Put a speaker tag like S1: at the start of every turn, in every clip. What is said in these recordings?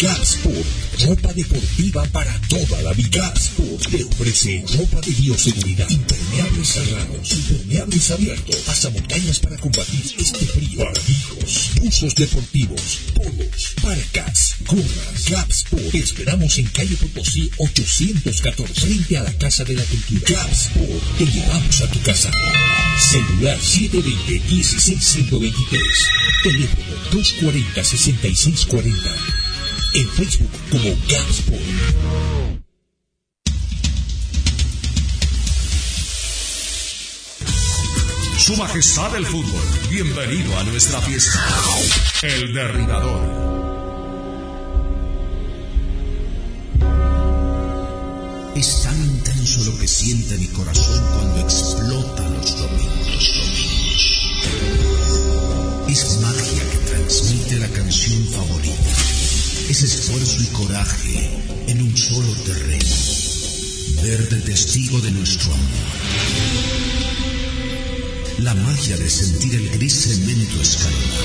S1: Gasport, ropa deportiva para toda la vida. Gasport te ofrece ropa de bioseguridad, impermeables cerrados, impermeables abiertos, pasamontañas para combatir este frío, barbijos, buzos deportivos, polos, parcas, gorras. Gasport, te esperamos en calle Potosí 814, frente a la Casa de la Cultura. Gasport, te llevamos a tu casa. Celular 720-16123. Teléfono 240-6640. En Facebook como Gasport.
S2: Su Majestad el Fútbol, bienvenido a nuestra fiesta. El Derribador.
S3: Es tan intenso lo que siente mi corazón cuando explota los domingos, domingos. Es magia que transmite la canción favorita. Es esfuerzo y coraje en un solo terreno. Verde testigo de nuestro amor. La magia de sentir el gris cemento escalonado.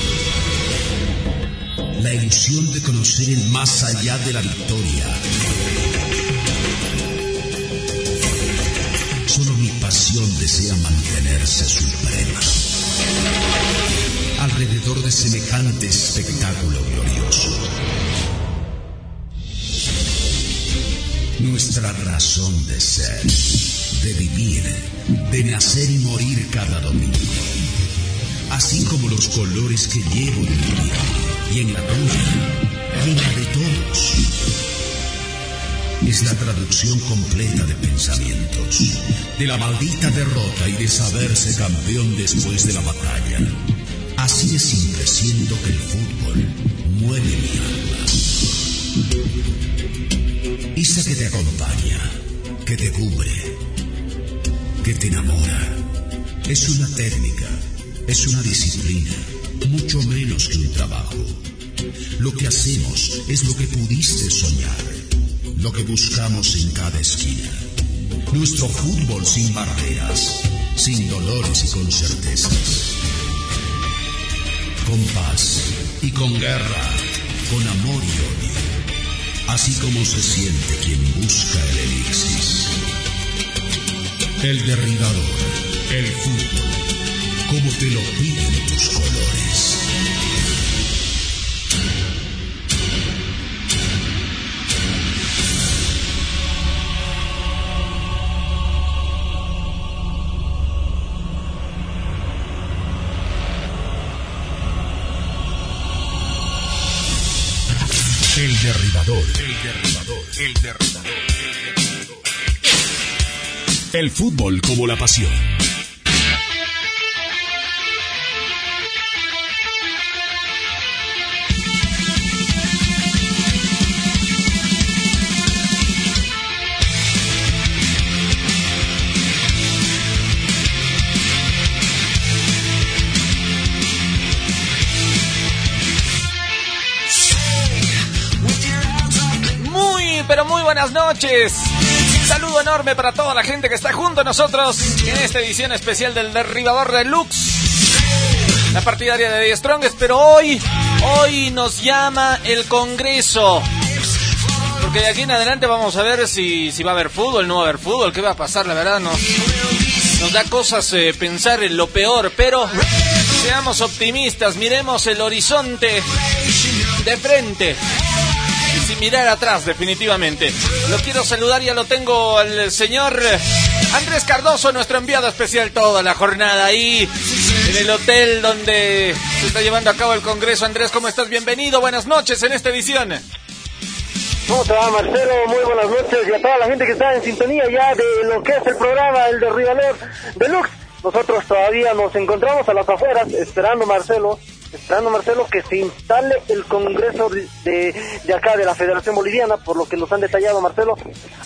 S3: La ilusión de conocer el más allá de la victoria. Solo mi pasión desea mantenerse suprema. De semejante espectáculo glorioso. Nuestra razón de ser, de vivir, de nacer y morir cada domingo. Así como los colores que llevo en mi vida y en la tuya y de todos es la traducción completa de pensamientos, de la maldita derrota y de saberse campeón después de la batalla. Así de simple siento que el fútbol mueve mi alma. Esa que te acompaña, que te cubre, que te enamora. Es una técnica, es una disciplina, mucho menos que un trabajo. Lo que hacemos es lo que pudiste soñar lo que buscamos en cada esquina. Nuestro fútbol sin barreras, sin dolores y con certezas. Con paz y con guerra, con amor y odio. Así como se siente quien busca el elixir. El derribador, el fútbol, como te lo piden tus colores.
S2: El derribador. El derribador. El derribador. El fútbol como la pasión.
S4: Buenas noches. Saludo enorme para toda la gente que está junto a nosotros en esta edición especial del Derribador Deluxe. La partidaria de The Strongest, pero hoy, hoy nos llama el Congreso. Porque de aquí en adelante vamos a ver si, si va a haber fútbol, no va a haber fútbol, qué va a pasar, la verdad nos, nos da cosas eh, pensar en lo peor, pero seamos optimistas, miremos el horizonte de frente mirar atrás definitivamente. Lo quiero saludar, ya lo tengo al señor Andrés Cardoso, nuestro enviado especial toda la jornada ahí en el hotel donde se está llevando a cabo el Congreso. Andrés, ¿cómo estás? Bienvenido, buenas noches en esta edición.
S5: ¿Cómo te va, Marcelo? Muy buenas noches y a toda la gente que está en sintonía ya de lo que es el programa El Derribador Deluxe. Nosotros todavía nos encontramos a las afueras esperando, Marcelo, esperando Marcelo que se instale el Congreso de, de acá de la Federación Boliviana, por lo que nos han detallado Marcelo,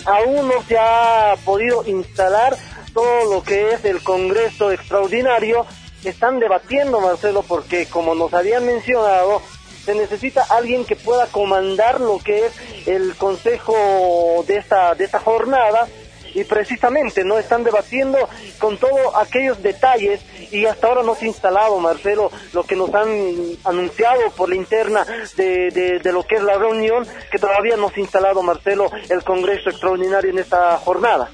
S5: aún no se ha podido instalar todo lo que es el Congreso extraordinario. Están debatiendo Marcelo porque como nos habían mencionado, se necesita alguien que pueda comandar lo que es el consejo de esta de esta jornada y precisamente no están debatiendo con todos aquellos detalles y hasta ahora no se ha instalado, Marcelo, lo que nos han anunciado por la interna de, de, lo que es la reunión, que todavía no se ha instalado, Marcelo, el Congreso Extraordinario en esta jornada.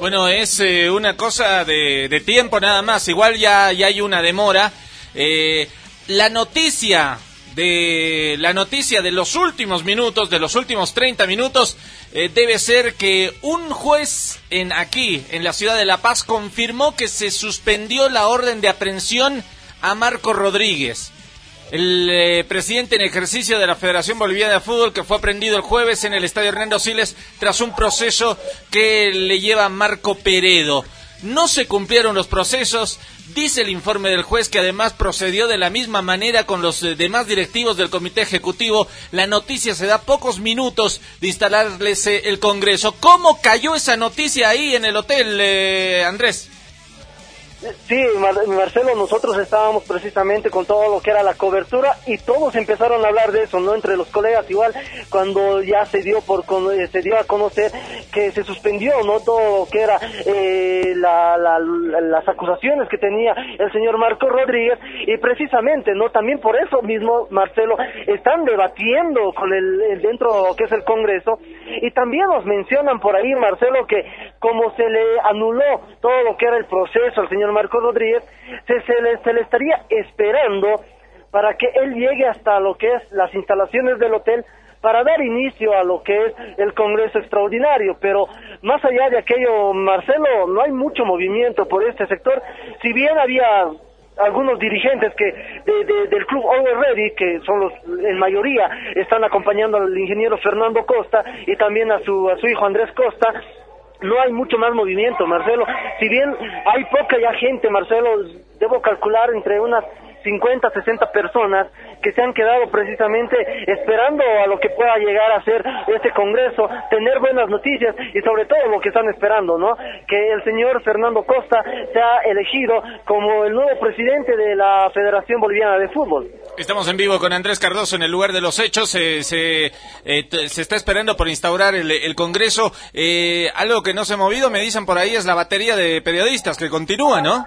S4: Bueno, es eh, una cosa de, tiempo nada más, igual ya, ya hay una demora. Eh, la noticia de la noticia de los últimos minutos, de los últimos 30 minutos, eh, debe ser que un juez en aquí, en la ciudad de La Paz, confirmó que se suspendió la orden de aprehensión a Marco Rodríguez, el eh, presidente en ejercicio de la Federación Boliviana de Fútbol, que fue aprendido el jueves en el Estadio Hernando Siles tras un proceso que le lleva Marco Peredo. No se cumplieron los procesos, dice el informe del juez que además procedió de la misma manera con los eh, demás directivos del comité ejecutivo. La noticia se da pocos minutos de instalarles eh, el Congreso. ¿Cómo cayó esa noticia ahí en el hotel, eh, Andrés?
S5: Sí, Marcelo, nosotros estábamos precisamente con todo lo que era la cobertura y todos empezaron a hablar de eso, ¿no? Entre los colegas, igual cuando ya se dio por eh, se dio a conocer que se suspendió, ¿no? Todo lo que era eh, las acusaciones que tenía el señor Marco Rodríguez y precisamente, ¿no? También por eso mismo, Marcelo, están debatiendo con el, dentro de lo que es el Congreso y también nos mencionan por ahí, Marcelo, que como se le anuló todo lo que era el proceso al señor Marco Rodríguez, se, se, le, se le estaría esperando para que él llegue hasta lo que es las instalaciones del hotel para dar inicio a lo que es el Congreso Extraordinario, pero más allá de aquello, Marcelo, no hay mucho movimiento por este sector, si bien había algunos dirigentes que del club Over Ready, que son los en mayoría están acompañando al ingeniero Fernando Costa y también a su a su hijo Andrés Costa, no hay mucho más movimiento, Marcelo. Si bien hay poca ya gente, Marcelo, debo calcular entre unas 50, 60 personas que se han quedado precisamente esperando a lo que pueda llegar a ser este Congreso, tener buenas noticias y sobre todo lo que están esperando, ¿no? Que el señor Fernando Costa sea elegido como el nuevo presidente de la Federación Boliviana de Fútbol.
S4: Estamos en vivo con Andrés Cardoso en el lugar de los hechos. se, eh, se está esperando por instaurar el, el Congreso. Eh, algo que no se ha movido, me dicen por ahí, es la batería de periodistas que continúa, ¿no?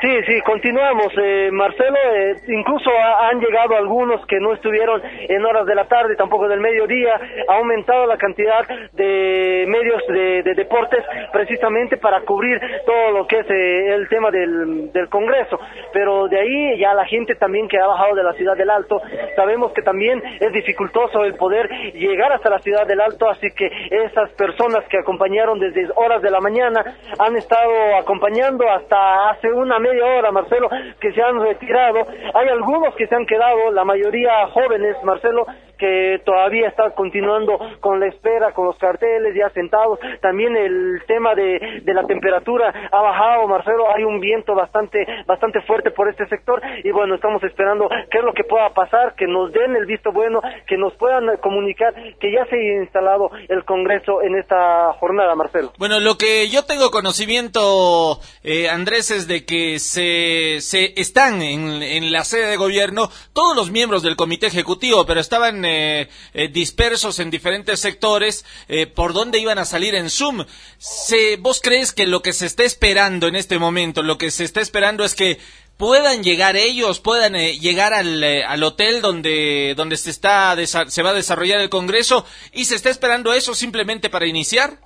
S5: Sí, sí, continuamos, eh, Marcelo. Eh, incluso han llegado algunos que no estuvieron en horas de la tarde, tampoco del mediodía. Ha aumentado la cantidad de medios de, deportes precisamente para cubrir todo lo que es eh, el tema del, Congreso. Pero de ahí ya la gente también que ha bajado de la ciudad del Alto, sabemos que también es dificultoso el poder llegar hasta la ciudad del Alto, así que esas personas que acompañaron desde horas de la mañana han estado acompañando hasta hace una media media hora, Marcelo, que se han retirado. Hay algunos que se han quedado, la mayoría jóvenes, Marcelo, que todavía está continuando con la espera, con los carteles ya sentados. También el tema de, de la temperatura ha bajado, Marcelo. Hay un viento bastante, bastante fuerte por este sector y bueno, estamos esperando qué es lo que pueda pasar, que nos den el visto bueno, que nos puedan comunicar que ya se ha instalado el Congreso en esta jornada, Marcelo.
S4: Bueno, lo que yo tengo conocimiento, eh, Andrés, es de que se, se están en, en la sede de gobierno todos los miembros del comité ejecutivo, pero estaban eh, eh, dispersos en diferentes sectores, eh, por dónde iban a salir en Zoom. Se, ¿Vos crees que lo que se está esperando en este momento, lo que se está esperando es que puedan llegar ellos, puedan llegar al, al, hotel donde, donde se, está, se va a desarrollar el Congreso y se está esperando eso simplemente para iniciar?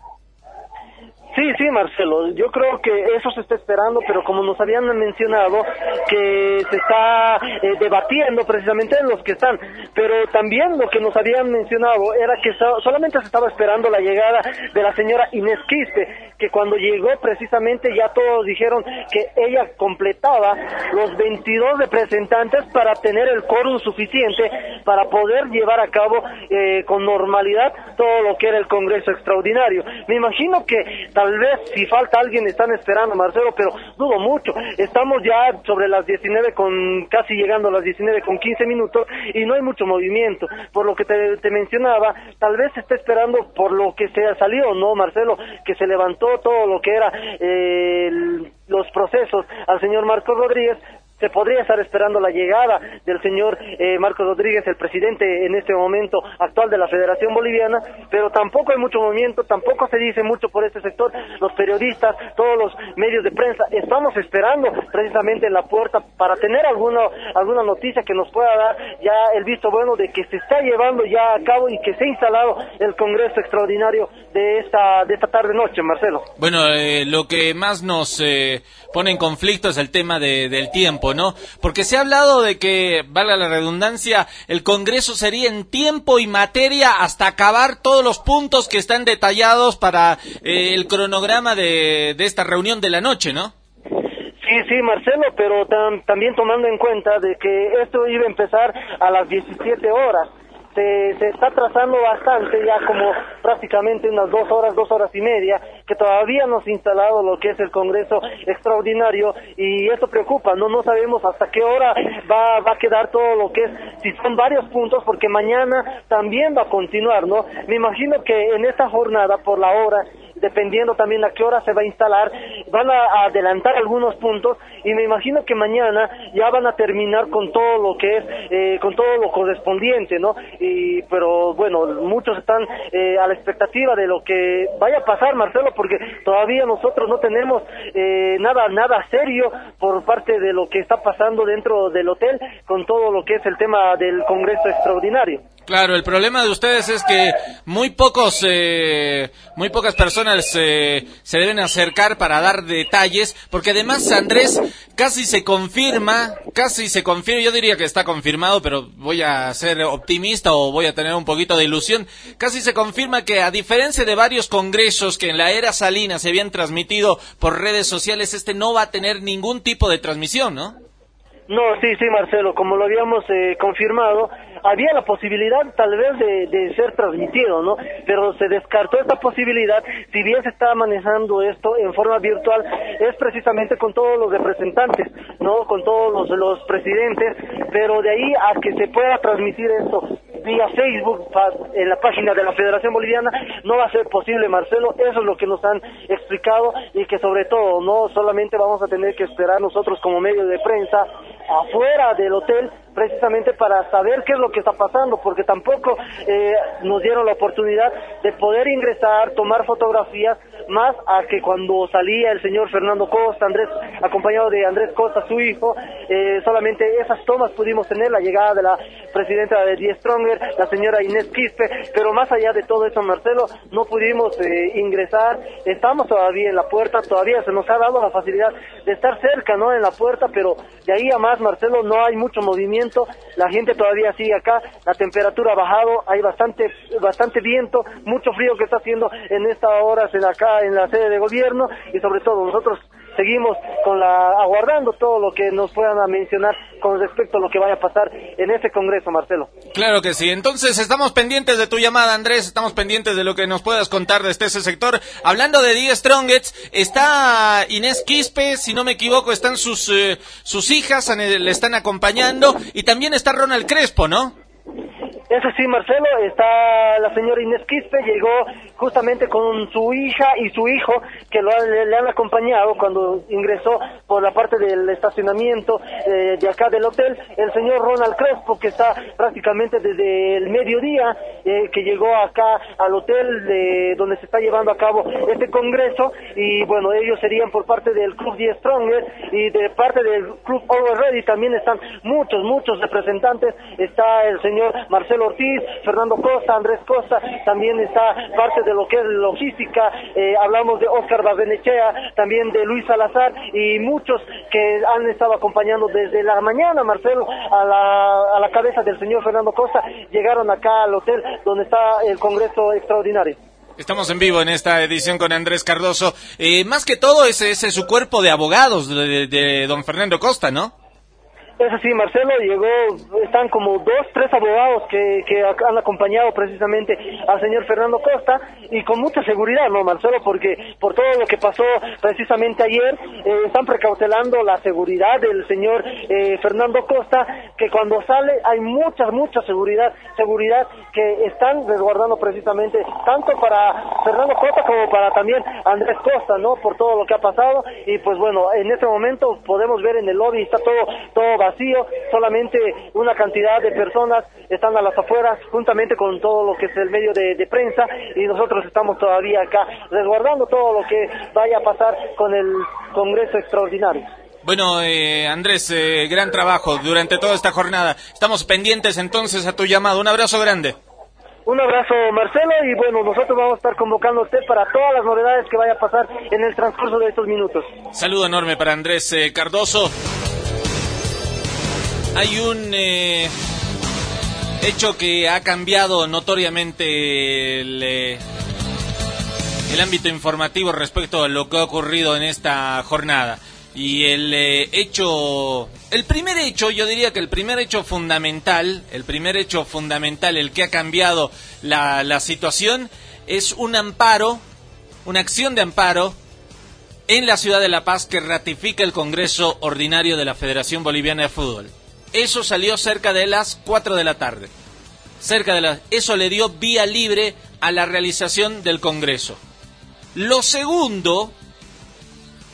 S5: Sí, sí, Marcelo, yo creo que eso se está esperando, pero como nos habían mencionado, que se está eh, debatiendo precisamente en los que están, pero también lo que nos habían mencionado era que solamente se estaba esperando la llegada de la señora Inés Quispe, que cuando llegó precisamente ya todos dijeron que ella completaba los 22 representantes para tener el quórum suficiente para poder llevar a cabo eh, con normalidad todo lo que era el Congreso extraordinario. Me imagino que tal vez si falta alguien están esperando, Marcelo, pero dudo mucho. Estamos ya sobre las 19 con, casi llegando a las 19 con 15 minutos y no hay mucho movimiento. Por lo que te, mencionaba, tal vez se está esperando por lo que se salió, ¿no, Marcelo? Que se levantó todo lo que era eh, los procesos al señor Marcos Rodríguez, se podría estar esperando la llegada del señor eh, Marcos Rodríguez, el presidente en este momento actual de la Federación Boliviana, pero tampoco hay mucho movimiento, tampoco se dice mucho por este sector, los periodistas, todos los medios de prensa, estamos esperando precisamente en la puerta para tener alguna, alguna noticia que nos pueda dar ya el visto bueno de que se está llevando ya a cabo y que se ha instalado el Congreso Extraordinario de esta, de esta tarde-noche, Marcelo.
S4: Bueno, eh, lo que más nos eh, pone en conflicto es el tema de, del tiempo, ¿no? Porque se ha hablado de que, valga la redundancia, el Congreso sería en tiempo y materia hasta acabar todos los puntos que están detallados para eh, el cronograma de, de esta reunión de la noche, ¿no?
S5: Sí, sí, Marcelo, pero también tomando en cuenta de que esto iba a empezar a las 17 horas se, se está trazando bastante, ya como prácticamente unas dos horas, dos horas y media, que todavía no se ha instalado lo que es el Congreso Extraordinario y esto preocupa, no no sabemos hasta qué hora va, va a quedar todo lo que es, si son varios puntos, porque mañana también va a continuar, ¿no? Me imagino que en esta jornada, por la hora, dependiendo también a qué hora se va a instalar, van a adelantar algunos puntos y me imagino que mañana ya van a terminar con todo lo que es, eh, con todo lo correspondiente, ¿no? Y, pero bueno, muchos están eh, a la expectativa de lo que vaya a pasar, Marcelo, porque todavía nosotros no tenemos eh, nada, nada serio por parte de lo que está pasando dentro del hotel con todo lo que es el tema del Congreso Extraordinario.
S4: Claro, el problema de ustedes es que muy pocos, eh, muy pocas personas eh, se deben acercar para dar detalles, porque además Andrés casi se confirma, casi se confirma, yo diría que está confirmado, pero voy a ser optimista o voy a tener un poquito de ilusión, casi se confirma que a diferencia de varios congresos que en la era Salina se habían transmitido por redes sociales, este no va a tener ningún tipo de transmisión, ¿no?
S5: No, sí, sí, Marcelo, como lo habíamos eh, confirmado, había la posibilidad tal vez de, ser transmitido, ¿no? Pero se descartó esta posibilidad, si bien se está manejando esto en forma virtual, es precisamente con todos los representantes, ¿no? Con todos los, los presidentes, pero de ahí a que se pueda transmitir esto vía Facebook en la página de la Federación Boliviana no va a ser posible, Marcelo, eso es lo que nos han explicado y que sobre todo no solamente vamos a tener que esperar nosotros como medio de prensa afuera del hotel precisamente para saber qué es lo que está pasando, porque tampoco eh, nos dieron la oportunidad de poder ingresar, tomar fotografías, más a que cuando salía el señor Fernando Costa, Andrés, acompañado de Andrés Costa, su hijo, eh, solamente esas tomas pudimos tener, la llegada de la presidenta de Die Stronger, la señora Inés Quispe, pero más allá de todo eso, Marcelo, no pudimos eh, ingresar, estamos todavía en la puerta, todavía se nos ha dado la facilidad de estar cerca, ¿no? En la puerta, pero de ahí a más, Marcelo, no hay mucho movimiento, la gente todavía sigue acá, la temperatura ha bajado, hay bastante, bastante viento, mucho frío que está haciendo en esta hora en acá en la sede de gobierno y sobre todo nosotros seguimos con la aguardando todo lo que nos puedan mencionar con respecto a lo que vaya a pasar en ese congreso, Marcelo.
S4: Claro que sí. Entonces estamos pendientes de tu llamada, Andrés. Estamos pendientes de lo que nos puedas contar desde ese sector. Hablando de Die Strongets, está Inés Quispe, si no me equivoco, están sus eh, sus hijas, le están acompañando y también está Ronald Crespo, ¿no?
S5: Eso sí, Marcelo, está la señora Inés Quispe, llegó justamente con su hija y su hijo, que lo, le, han acompañado cuando ingresó por la parte del estacionamiento eh, de acá del hotel, el señor Ronald Crespo, que está prácticamente desde el mediodía, eh, que llegó acá al hotel de, donde se está llevando a cabo este congreso, y bueno, ellos serían por parte del Club Die Stronger y de parte del Club Over Ready también están muchos, muchos representantes, está el señor Marcelo Ortiz, Fernando Costa, Andrés Costa, también está parte de lo que es logística, eh, hablamos de Oscar Babenechea, también de Luis Salazar y muchos que han estado acompañando desde la mañana, Marcelo, a la, cabeza del señor Fernando Costa, llegaron acá al hotel donde está el Congreso Extraordinario.
S4: Estamos en vivo en esta edición con Andrés Cardoso. Eh, más que todo, ese es su cuerpo de abogados de don Fernando Costa, ¿no?
S5: Es así, Marcelo, llegó, están como dos, tres abogados que, que han acompañado precisamente al señor Fernando Costa y con mucha seguridad, ¿no, Marcelo? Porque por todo lo que pasó precisamente ayer, eh, están precautelando la seguridad del señor eh, Fernando Costa, que cuando sale hay mucha, mucha seguridad, seguridad que están resguardando precisamente tanto para Fernando Costa como para también Andrés Costa, ¿no? Por todo lo que ha pasado y pues bueno, en este momento podemos ver en el lobby está todo, todo vacío, solamente una cantidad de personas están a las afueras, juntamente con todo lo que es el medio de, prensa, y nosotros estamos todavía acá resguardando todo lo que vaya a pasar con el Congreso Extraordinario.
S4: Bueno, eh, Andrés, eh, gran trabajo durante toda esta jornada. Estamos pendientes entonces a tu llamado. Un abrazo grande.
S5: Un abrazo, Marcelo, y bueno, nosotros vamos a estar convocando a usted para todas las novedades que vaya a pasar en el transcurso de estos minutos.
S4: Saludo enorme para Andrés eh, Cardoso. Hay un eh, hecho que ha cambiado notoriamente el, eh, el, ámbito informativo respecto a lo que ha ocurrido en esta jornada. Y el eh, hecho, el primer hecho, yo diría que el primer hecho fundamental, el primer hecho fundamental, el que ha cambiado la, la situación, es un amparo, una acción de amparo en la ciudad de La Paz que ratifica el Congreso Ordinario de la Federación Boliviana de Fútbol. Eso salió cerca de las 4 de la tarde. Cerca de las, eso le dio vía libre a la realización del Congreso. Lo segundo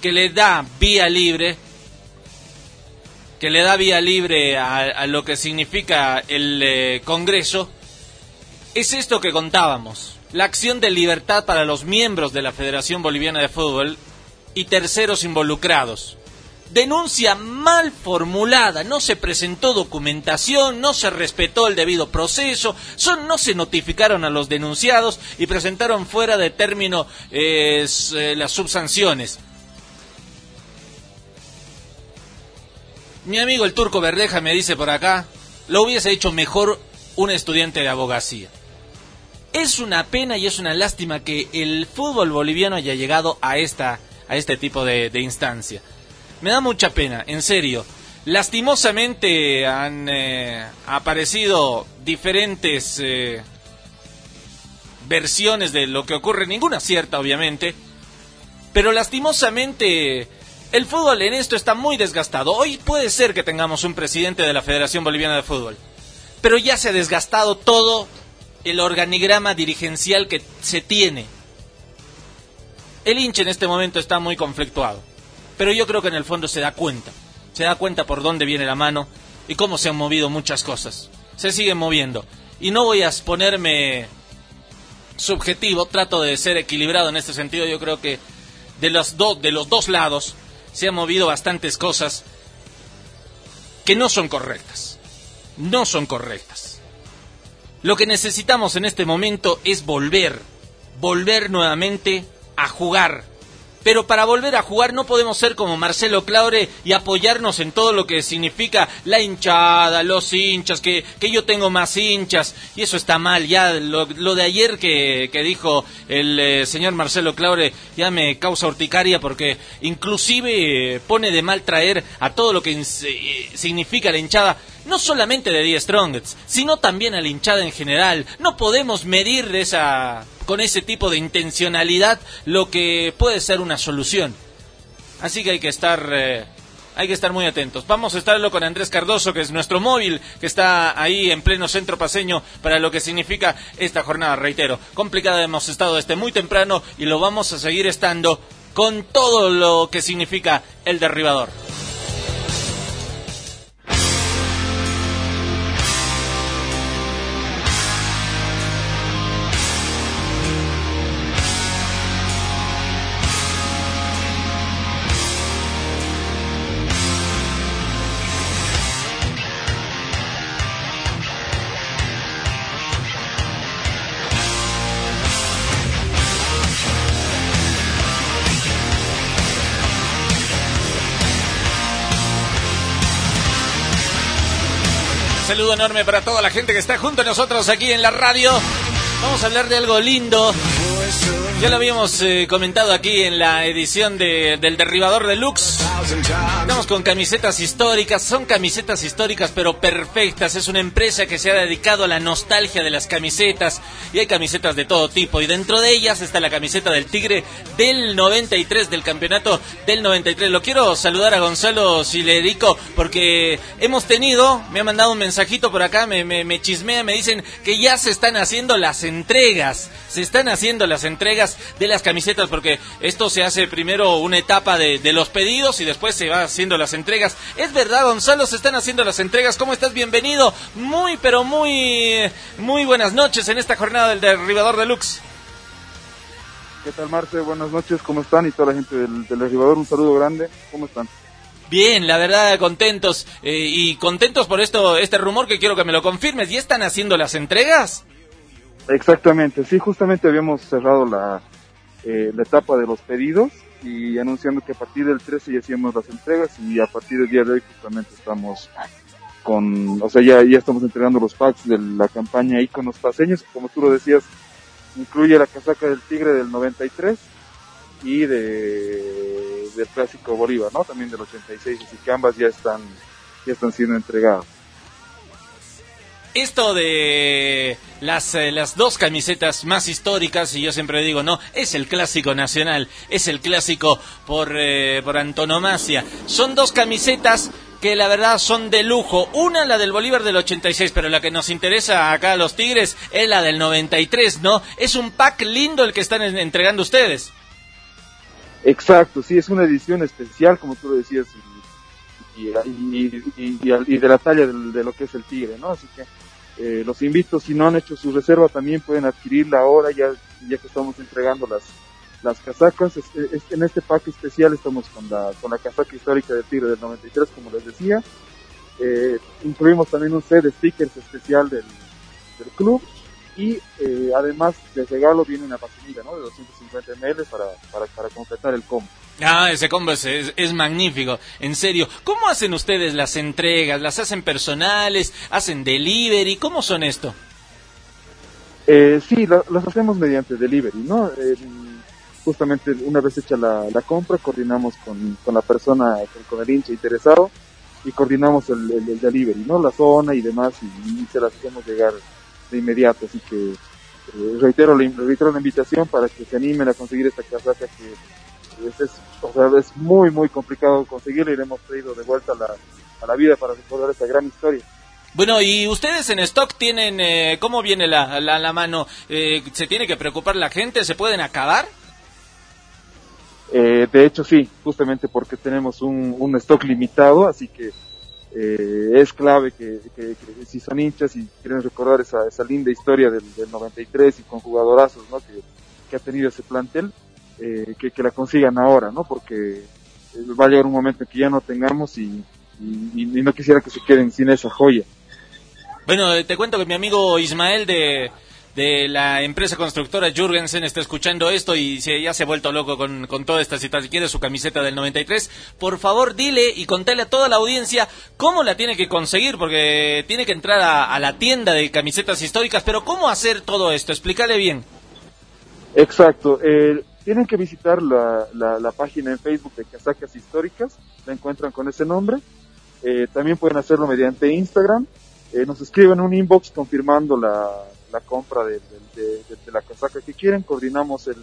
S4: que le da vía libre, que le da vía libre a, lo que significa el eh, Congreso, es esto que contábamos. La acción de libertad para los miembros de la Federación Boliviana de Fútbol y terceros involucrados denuncia mal formulada, no se presentó documentación, no se respetó el debido proceso, son, no se notificaron a los denunciados y presentaron fuera de término eh, las subsanciones. Mi amigo el turco Verdeja me dice por acá, lo hubiese hecho mejor un estudiante de abogacía. Es una pena y es una lástima que el fútbol boliviano haya llegado a esta a este tipo de instancia. Me da mucha pena, en serio. Lastimosamente han eh, aparecido diferentes eh, versiones de lo que ocurre, ninguna cierta obviamente, pero lastimosamente el fútbol en esto está muy desgastado. Hoy puede ser que tengamos un presidente de la Federación Boliviana de Fútbol, pero ya se ha desgastado todo el organigrama dirigencial que se tiene. El hincha en este momento está muy conflictuado pero yo creo que en el fondo se da cuenta. Se da cuenta por dónde viene la mano y cómo se han movido muchas cosas. Se siguen moviendo. Y no voy a ponerme subjetivo, trato de ser equilibrado en este sentido. Yo creo que de los, de los dos lados se han movido bastantes cosas que no son correctas. No son correctas. Lo que necesitamos en este momento es volver, volver nuevamente a jugar, pero para volver a jugar no podemos ser como Marcelo Claure y apoyarnos en todo lo que significa la hinchada, los hinchas, que, que yo tengo más hinchas, y eso está mal. Ya lo, de ayer que, que dijo el eh, señor Marcelo Claure ya me causa urticaria porque inclusive eh, pone de mal traer a todo lo que eh, significa la hinchada no solamente de Die Strongets, sino también a la hinchada en general. No podemos medir esa, con ese tipo de intencionalidad lo que puede ser una solución. Así que hay que estar eh, hay que estar muy atentos. Vamos a estarlo con Andrés Cardoso, que es nuestro móvil, que está ahí en pleno centro paseño para lo que significa esta jornada, reitero. Complicada hemos estado desde muy temprano y lo vamos a seguir estando con todo lo que significa el derribador. Saludo enorme para toda la gente que está junto a nosotros aquí en la radio. Vamos a hablar de algo lindo. Ya lo habíamos eh, comentado aquí en la edición de, del Derribador Deluxe. Estamos con camisetas históricas, son camisetas históricas pero perfectas. Es una empresa que se ha dedicado a la nostalgia de las camisetas y hay camisetas de todo tipo y dentro de ellas está la camiseta del Tigre del 93 del campeonato del 93. Lo quiero saludar a Gonzalo Silerico porque hemos tenido, me ha mandado un mensajito por acá, me, me, me chismea, me dicen que ya se están haciendo las entregas, se están haciendo las entregas de las camisetas porque esto se hace primero una etapa de, de los pedidos y después se va haciendo las entregas. Es verdad, Gonzalo, se están haciendo las entregas. ¿Cómo estás? Bienvenido. Muy, pero muy, muy buenas noches en esta jornada del Derribador Deluxe.
S6: ¿Qué tal, Marte? Buenas noches, ¿cómo están? Y toda la gente del, del Derribador, un saludo grande. ¿Cómo están?
S4: Bien, la verdad, contentos. Eh, y contentos por esto, este rumor que quiero que me lo confirmes. ¿Y están haciendo las entregas?
S6: Exactamente, sí, justamente habíamos cerrado la, eh, la etapa de los pedidos y anunciando que a partir del 13 ya hacíamos las entregas y a partir del día de hoy justamente estamos con, o sea, ya, ya estamos entregando los packs de la campaña Iconos Paseños, como tú lo decías, incluye la casaca del Tigre del 93 y de, del clásico Bolívar, ¿no? También del 86, así que ambas ya están, ya están siendo entregadas.
S4: Esto de las, eh, las dos camisetas más históricas, y yo siempre digo, no, es el clásico nacional, es el clásico por, eh, por antonomasia. Son dos camisetas que la verdad son de lujo. Una la del Bolívar del 86, pero la que nos interesa acá a los Tigres es la del 93, ¿no? Es un pack lindo el que están en- entregando ustedes.
S6: Exacto, sí, es una edición especial, como tú lo decías, y, y, y- y- de la talla de lo que es el tigre, ¿no? Así que eh, los invito, si no han hecho su reserva, también pueden adquirirla ahora, ya, ya que estamos entregando las, las casacas. Es- en este pack especial estamos con la, con la casaca histórica del tigre del 93, como les decía. Eh, incluimos también un set de stickers especial del, del club y eh, además de regalo viene una ¿no? de 250 ml para, para completar el combo.
S4: Ah, ese combo es, es- magnífico, en serio. ¿Cómo hacen ustedes las entregas? ¿Las hacen personales? ¿Hacen delivery? ¿Cómo son esto?
S6: Eh, sí, la- las hacemos mediante delivery, ¿no? Eh, justamente una vez hecha la, la compra, coordinamos con, con la persona, con, el hincha interesado y coordinamos el, el- el delivery, ¿no? La zona y demás y, y se las hacemos llegar de inmediato. Así que eh, reitero, la, reitero la invitación para que se animen a conseguir esta casaca que es, es- o sea, es muy, muy complicado conseguirla y le hemos traído de vuelta a la, a la vida para recordar esta gran historia.
S4: Bueno, y ustedes en stock tienen, eh, ¿cómo viene la, la, la mano? Eh, ¿Se tiene que preocupar la gente? ¿Se pueden acabar?
S6: Eh, de hecho, sí, justamente porque tenemos un, un stock limitado, así que eh, es clave que, que- que si son hinchas y quieren recordar esa, esa linda historia del, del 93 y con jugadorazos ¿no? que, que ha tenido ese plantel, eh, que, que la consigan ahora, ¿no? Porque eh, va a llegar un momento en que ya no tengamos y, y- y no quisiera que se queden sin esa joya.
S4: Bueno, eh, te cuento que mi amigo Ismael de, de la empresa constructora Jurgensen está escuchando esto y se, ya se ha vuelto loco con, con toda esta situación. Quiere su camiseta del 93. Por favor, dile y contale a toda la audiencia cómo la tiene que conseguir, porque tiene que entrar a, a la tienda de camisetas históricas. Pero ¿cómo hacer todo esto? Explícale bien.
S6: Exacto. eh, tienen que visitar la, la, página en Facebook de Casacas Históricas. La encuentran con ese nombre. Eh, también pueden hacerlo mediante Instagram. Eh, nos escriben un inbox confirmando la, la compra de, de- la casaca que quieren. Coordinamos el,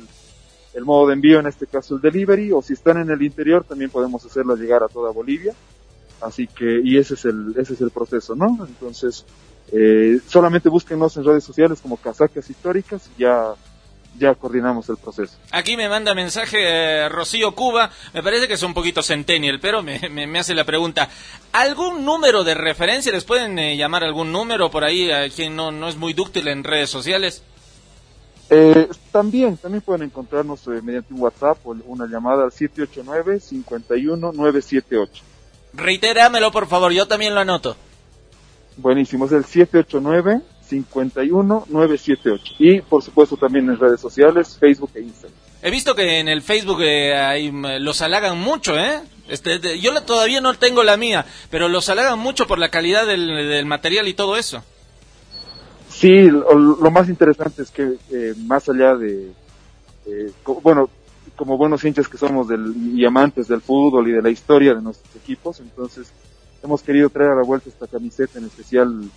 S6: el modo de envío, en este caso el delivery. O si están en el interior, también podemos hacerlo llegar a toda Bolivia. Así que, y ese es el, ese es el proceso, ¿no? Entonces, eh, solamente búsquenos en redes sociales como Casacas Históricas y ya, ya coordinamos el proceso.
S4: Aquí me manda mensaje eh, Rocío Cuba, me parece que es un poquito centennial, pero me, me- me hace la pregunta, ¿algún número de referencia? ¿Les pueden eh, llamar algún número por ahí a quien no, no es muy dúctil en redes sociales?
S6: Eh, también, también pueden encontrarnos eh, mediante un WhatsApp o una llamada al 789-51978.
S4: Reitéramelo por favor, yo también lo anoto.
S6: Buenísimo, es el 789-51978. Y por supuesto también en redes sociales, Facebook e Instagram.
S4: He visto que en el Facebook eh, ahí, mm, los halagan mucho, ¿eh? Este, de- yo la- todavía no tengo la mía, pero los halagan mucho por la calidad del, del material y todo eso.
S6: Sí, lo, lo más interesante es que eh, más allá de, eh, co- bueno, como buenos hinchas que somos del, y amantes del fútbol y de la historia de nuestros equipos, entonces hemos querido traer a la vuelta esta camiseta en especial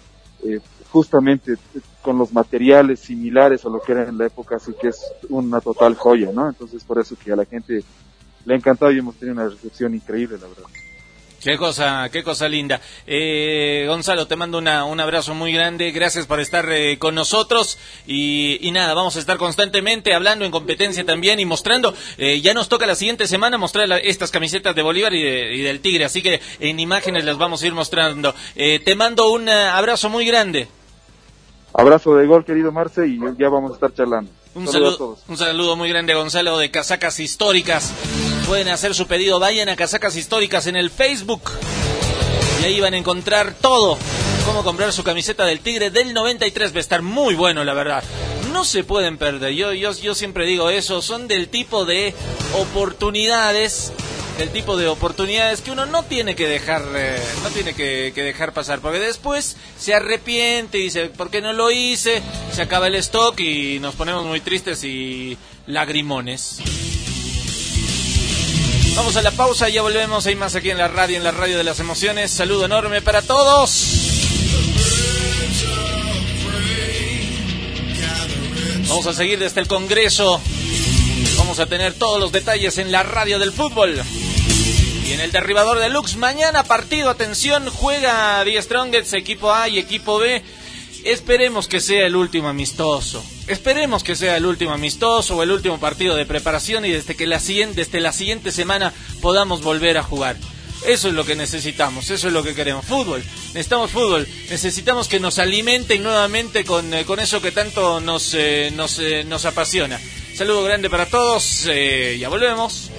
S6: eh, justamente con los materiales similares a lo que era en la época, así que es una total joya, ¿no? Entonces por eso que a la gente le ha encantado y hemos tenido una recepción increíble, la verdad.
S4: Qué cosa, qué cosa linda. Eh, Gonzalo, te mando una, un abrazo muy grande. Gracias por estar eh, con nosotros. Y, nada, vamos a estar constantemente hablando en competencia también y mostrando. Eh, ya nos toca la siguiente semana mostrar estas camisetas de Bolívar y, de, y, del Tigre. Así que en imágenes las vamos a ir mostrando. Eh, te mando un abrazo muy grande.
S6: Abrazo de gol, querido Marce, y ya vamos a estar charlando.
S4: Un saludo, un saludo muy grande, Gonzalo, de Casacas Históricas. Pueden hacer su pedido, vayan a Casacas Históricas en el Facebook. Y ahí van a encontrar todo. Cómo comprar su camiseta del Tigre del 93. Va a estar muy bueno, la verdad. No se pueden perder. Yo, yo, yo siempre digo eso. Son del tipo de oportunidades el tipo de oportunidades que uno no tiene que dejar eh, no tiene que, dejar pasar porque después se arrepiente y dice ¿por qué no lo hice? se acaba el stock y nos ponemos muy tristes y lagrimones vamos a la pausa ya volvemos hay más aquí en la radio en la radio de las emociones saludo enorme para todos vamos a seguir desde el congreso Vamos a tener todos los detalles en la radio del fútbol. Y en el derribador de Lux, mañana partido, atención, juega Die Strongets, equipo A y equipo B. Esperemos que sea el último amistoso. Esperemos que sea el último amistoso o el último partido de preparación y desde que la siguiente, desde la siguiente semana podamos volver a jugar. Eso es lo que necesitamos, eso es lo que queremos. Fútbol, necesitamos fútbol, necesitamos que nos alimenten nuevamente con, eh, con eso que tanto nos, eh, nos, eh, nos apasiona. Saludo grande para todos, ya volvemos.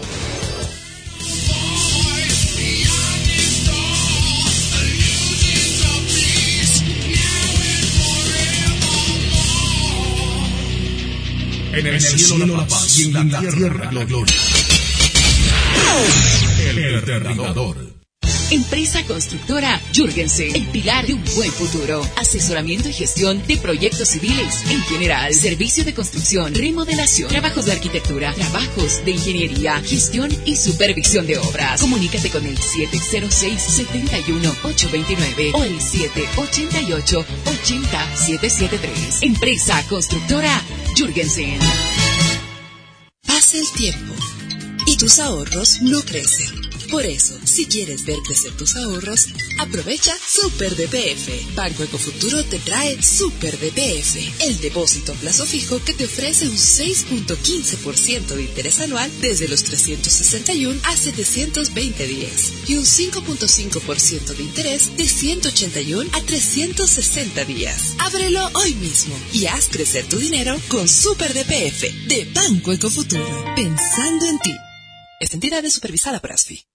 S2: En el, cielo, la paz y en la tierra la gloria. El Aterrador.
S7: Empresa constructora Jürgensen, el pilar de un buen futuro. Asesoramiento y gestión de proyectos civiles en general. Servicio de construcción, remodelación, trabajos de arquitectura, trabajos de ingeniería, gestión y supervisión de obras. Comunícate con el 706-71-829 o el 788-80773. Empresa constructora Jürgensen.
S8: Pasa el tiempo y tus ahorros no crecen. Por eso, si quieres ver crecer tus ahorros, aprovecha Super DPF. Banco Ecofuturo te trae Super DPF, el depósito a plazo fijo que te ofrece un 6.15% de interés anual desde los 361 a 720 días y un 5.5% de interés de 181 a 360 días. Ábrelo hoy mismo y haz crecer tu dinero con Super DPF de Banco Ecofuturo, pensando en ti. Esta entidad es supervisada por ASFI.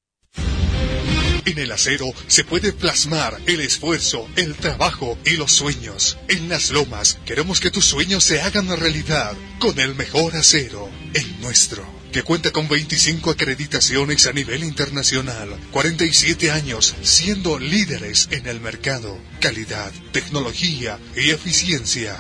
S9: En el acero se puede plasmar el esfuerzo, el trabajo y los sueños. En las lomas queremos que tus sueños se hagan realidad con el mejor acero, el nuestro, que cuenta con 25 acreditaciones a nivel internacional, 47 años siendo líderes en el mercado, calidad, tecnología y eficiencia.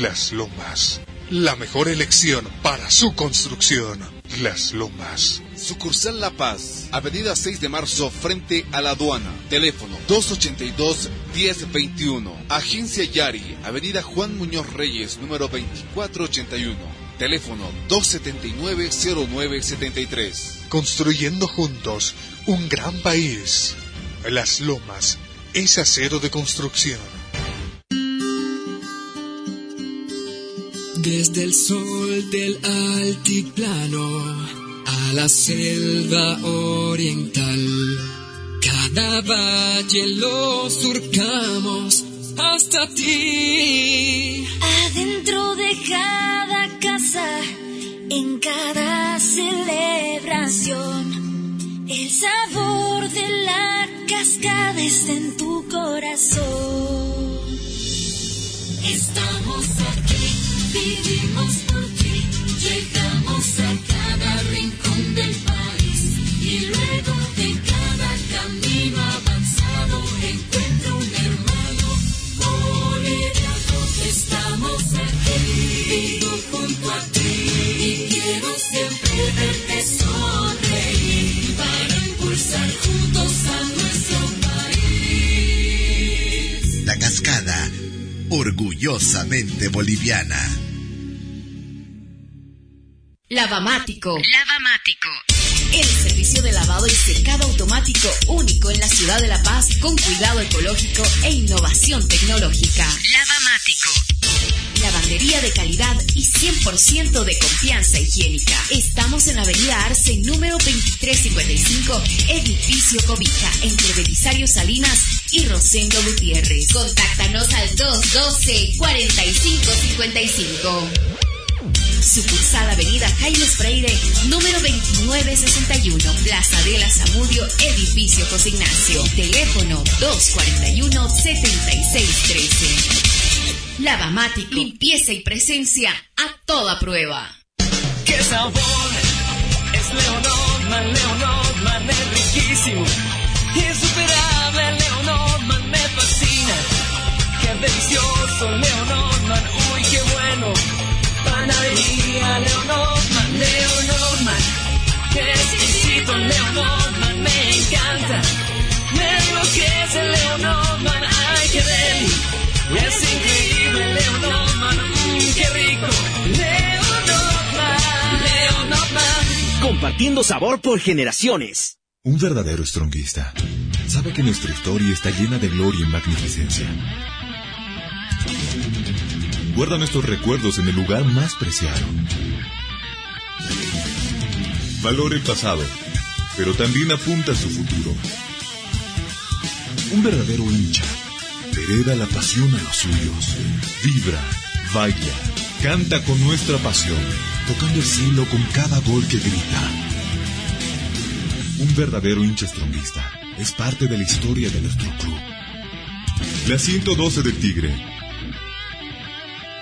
S9: Las lomas, la mejor elección para su construcción. Las lomas.
S10: Sucursal La Paz, Avenida 6 de Marzo, frente a la aduana. Teléfono 282-1021. Agencia Yari, Avenida Juan Muñoz Reyes, número 2481. Teléfono 279-0973.
S9: Construyendo juntos un gran país. Las Lomas es acero de construcción.
S11: Desde el sol del altiplano a la selva oriental. Cada valle lo surcamos hasta ti.
S12: Adentro de cada casa, en cada celebración, el sabor de la cascada está en tu corazón. Estamos aquí, vivimos por ti, llegamos a cada rincón del país y luego de cada camino avanzado encuentro un hermano boliviano. Estamos
S3: orgullosamente boliviana.
S13: Lavamático. Lavamático. El servicio de lavado y secado automático único en la ciudad de La Paz con cuidado ecológico e innovación tecnológica. Lavamático. Lavandería de calidad y 100% de confianza higiénica. Estamos en la avenida Arce, número 2355, edificio Cobija, entre Belisario Salinas y Rosendo Gutiérrez. Contáctanos al 212-4555. Sucursal Avenida Jaime Freire, número 2961, Plaza de la Zamudio, edificio José Ignacio. Teléfono 241-7613. Lavamático, limpieza y presencia a toda prueba.
S14: ¡Qué sabor! Es Leonorman, Leonorman es riquísimo. Insuperable, Leonorman me fascina. ¡Qué delicioso, Leonorman!
S15: Sabor por generaciones.
S16: Un verdadero stronguista sabe que nuestra historia está llena de gloria y magnificencia. Guarda nuestros recuerdos en el lugar más preciado. Valora el pasado, pero también apunta a su futuro. Un verdadero hincha hereda la pasión a los suyos. Vibra, baila, canta con nuestra pasión, tocando el cielo con cada gol que grita. Un verdadero hincha estronguista es parte de la historia de nuestro club. La 112 del Tigre.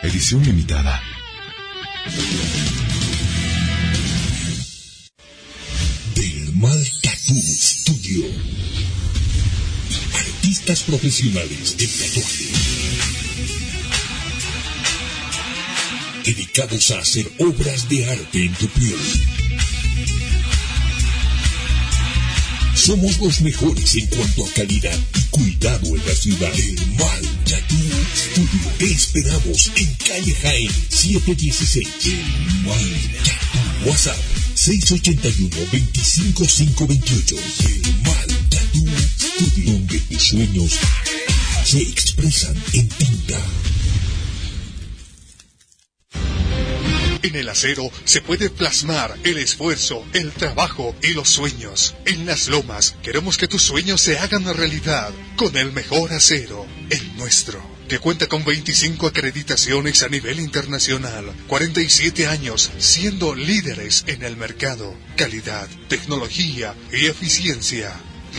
S16: Edición limitada.
S1: Del Mal Tattoo Studio. Artistas profesionales del tatuaje. Dedicados a hacer obras de arte en tu piel. Somos los mejores en cuanto a calidad y cuidado en la ciudad. El Mal Tattoo Studio. Te esperamos en calle Jaén 716. El Mal Tattoo. WhatsApp 681-25528. El Mal Tattoo Studio. Donde tus sueños se expresan en tinta.
S9: En el acero se puede plasmar el esfuerzo, el trabajo y los sueños. En las lomas queremos que tus sueños se hagan realidad con el mejor acero, el nuestro, que cuenta con 25 acreditaciones a nivel internacional, 47 años siendo líderes en el mercado, calidad, tecnología y eficiencia.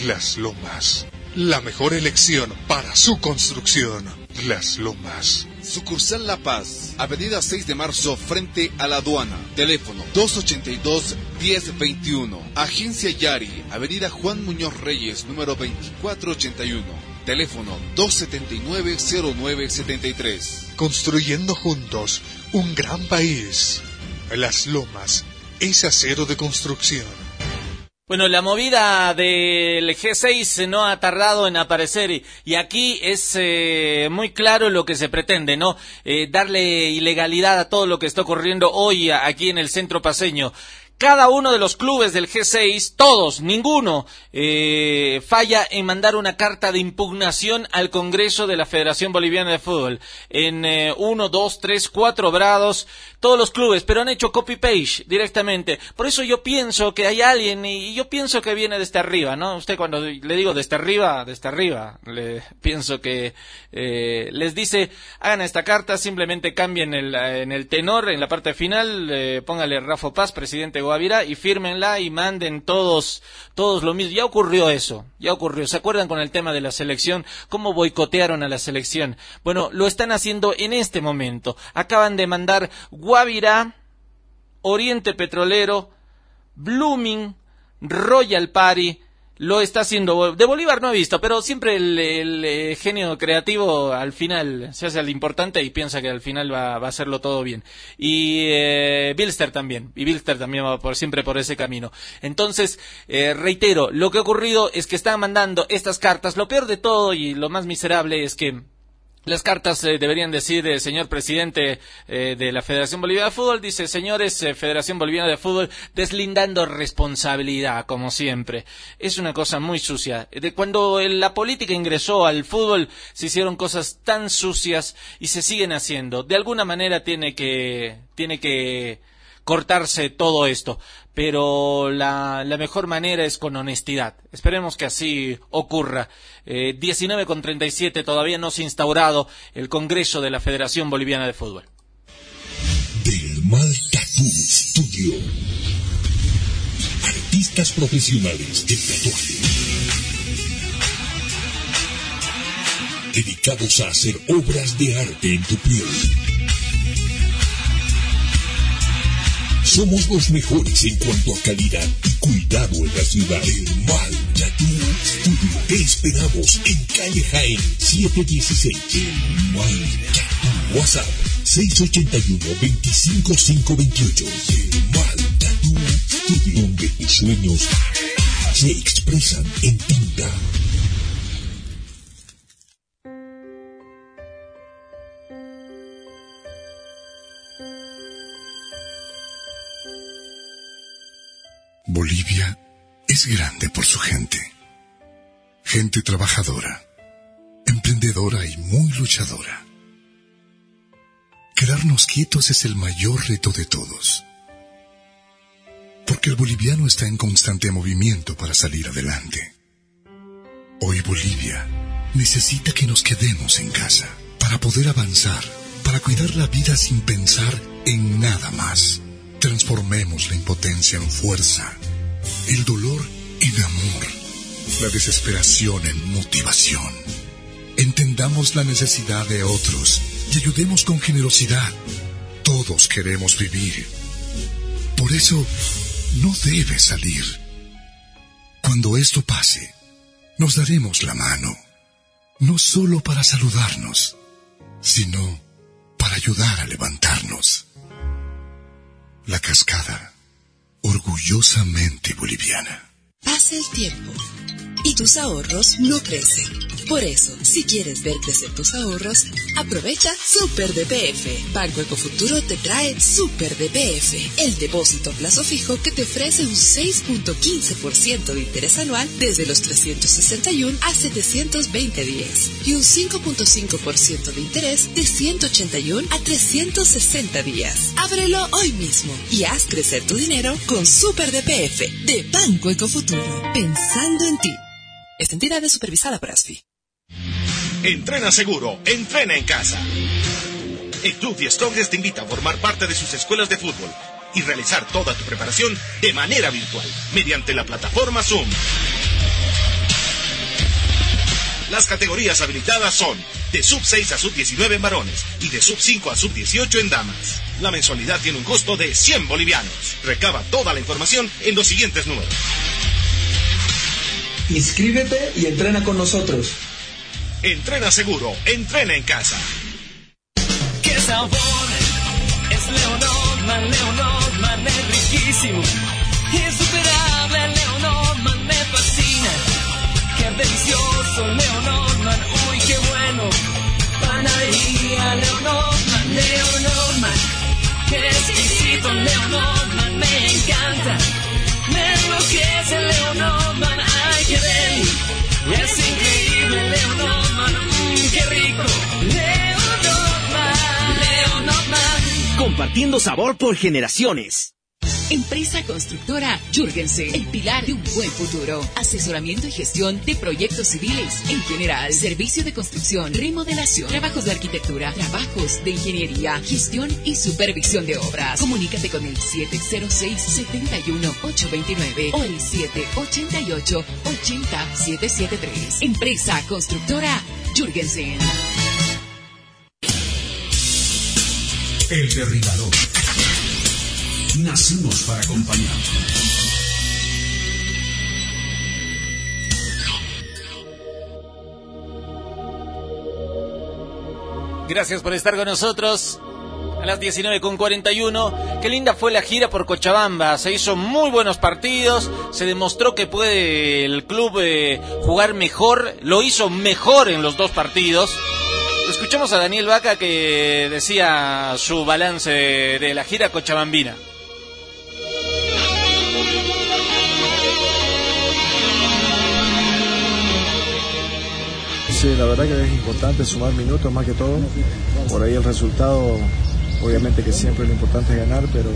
S9: Las lomas, la mejor elección para su construcción. Las lomas.
S10: Sucursal La Paz, Avenida 6 de Marzo, frente a la aduana. Teléfono 282-1021. Agencia Yari, Avenida Juan Muñoz Reyes, número 2481. Teléfono 279-0973.
S9: Construyendo juntos un gran país. Las lomas es acero de construcción.
S4: Bueno, la movida del G6 no ha tardado en aparecer y, aquí es eh, muy claro lo que se pretende, ¿no? Eh, darle ilegalidad a todo lo que está ocurriendo hoy aquí en el centro paseño. Cada uno de los clubes del G6, todos, ninguno, eh, falla en mandar una carta de impugnación al Congreso de la Federación Boliviana de Fútbol. En eh, uno, dos, tres, cuatro grados, todos los clubes, pero han hecho copy-page directamente. Por eso yo pienso que hay alguien, y yo pienso que viene desde arriba, ¿no? Usted cuando le digo desde arriba, desde arriba, le pienso que eh, les dice, hagan esta carta, simplemente cambien el, en el tenor, en la parte final, eh, póngale Rafa Paz, presidente Guavirá, y fírmenla y manden todos, todos lo mismo. Ya ocurrió eso, ya ocurrió. ¿Se acuerdan con el tema de la selección? ¿Cómo boicotearon a la selección? Bueno, lo están haciendo en este momento. Acaban de mandar Guavirá, Oriente Petrolero, Blooming, Royal Party, lo está haciendo. De Bolívar no he visto, pero siempre el, eh, genio creativo al final se hace el importante y piensa que al final va, va a hacerlo todo bien. Y eh, Bilster también, y Bilster también va por siempre por ese camino. Entonces, eh, reitero, lo que ha ocurrido es que están mandando estas cartas. Lo peor de todo y lo más miserable es que Las cartas eh, deberían decir, eh, señor presidente eh, de la Federación Boliviana de Fútbol, dice, señores Federación Boliviana de Fútbol, deslindando responsabilidad, como siempre. Es una cosa muy sucia. De cuando la política ingresó al fútbol, se hicieron cosas tan sucias y se siguen haciendo. De alguna manera tiene que, tiene que cortarse todo esto. Pero la, la mejor manera es con honestidad. Esperemos que así ocurra. Eh, 19 con 37 todavía no se ha instaurado el Congreso de la Federación Boliviana de Fútbol.
S1: Del Mal Tattoo Studio. Artistas profesionales del tatuaje. Dedicados a hacer obras de arte en tu piel. Somos los mejores en cuanto a calidad y cuidado en la ciudad. El Mal Tattoo Studio. Te esperamos en calle Jaén 716. El Mal Tattoo. WhatsApp 681-25528. El Mal Tattoo Studio. Donde tus sueños se expresan en tinta.
S17: Bolivia es grande por su gente. Gente trabajadora, emprendedora y muy luchadora. Quedarnos quietos es el mayor reto de todos. Porque el boliviano está en constante movimiento para salir adelante. Hoy Bolivia necesita que nos quedemos en casa para poder avanzar, para cuidar la vida sin pensar en nada más. Transformemos la impotencia en fuerza, el dolor en amor, la desesperación en motivación. Entendamos la necesidad de otros y ayudemos con generosidad. Todos queremos vivir. Por eso, no debe salir. Cuando esto pase, nos daremos la mano, no solo para saludarnos, sino para ayudar a levantarnos. La cascada, orgullosamente boliviana.
S8: Pasa el tiempo y tus ahorros no crecen. Por eso, si quieres ver crecer tus ahorros, aprovecha Super DPF. Banco Ecofuturo te trae Super DPF, el depósito a plazo fijo que te ofrece un 6.15% de interés anual desde los 361 a 720 días y un 5.5% de interés de 181 a 360 días. Ábrelo hoy mismo y haz crecer tu dinero con Super DPF de Banco Ecofuturo, pensando en ti. Esta entidad es supervisada por ASFI.
S15: Entrena seguro, entrena en casa. El Club The Strongest te invita a formar parte de sus escuelas de fútbol y realizar toda tu preparación de manera virtual mediante la plataforma Zoom. Las categorías habilitadas son de sub 6 a sub 19 en varones y de sub 5 a sub 18 en damas. La mensualidad tiene un costo de 100 bolivianos. Recaba toda la información en los siguientes números.
S18: Inscríbete y entrena con nosotros.
S15: Entrena seguro, entrena en casa.
S14: ¡Qué sabor! Es Leonorman, Leonorman es riquísimo. Insuperable, Leonorman me fascina. ¡Qué delicioso, Leonorman!
S19: Compartiendo sabor por generaciones.
S7: Empresa constructora Jürgensen, el pilar de un buen futuro. Asesoramiento y gestión de proyectos civiles en general. Servicio de construcción, remodelación, trabajos de arquitectura, trabajos de ingeniería, gestión y supervisión de obras. Comunícate con el 706-71-829 o el 788-80773. Empresa constructora Jürgensen.
S3: El derribador. Nacimos para acompañar.
S4: Gracias por estar con nosotros. A las 19 con 41. Qué linda fue la gira por Cochabamba. Se hizo muy buenos partidos. Se demostró que puede el club eh, jugar mejor. Lo hizo mejor en los dos partidos. Escuchamos a Daniel Vaca que decía su balance de la gira Cochabambina.
S20: Sí, la verdad que es importante sumar minutos más que todo. Por ahí el resultado, obviamente que siempre lo importante es ganar, pero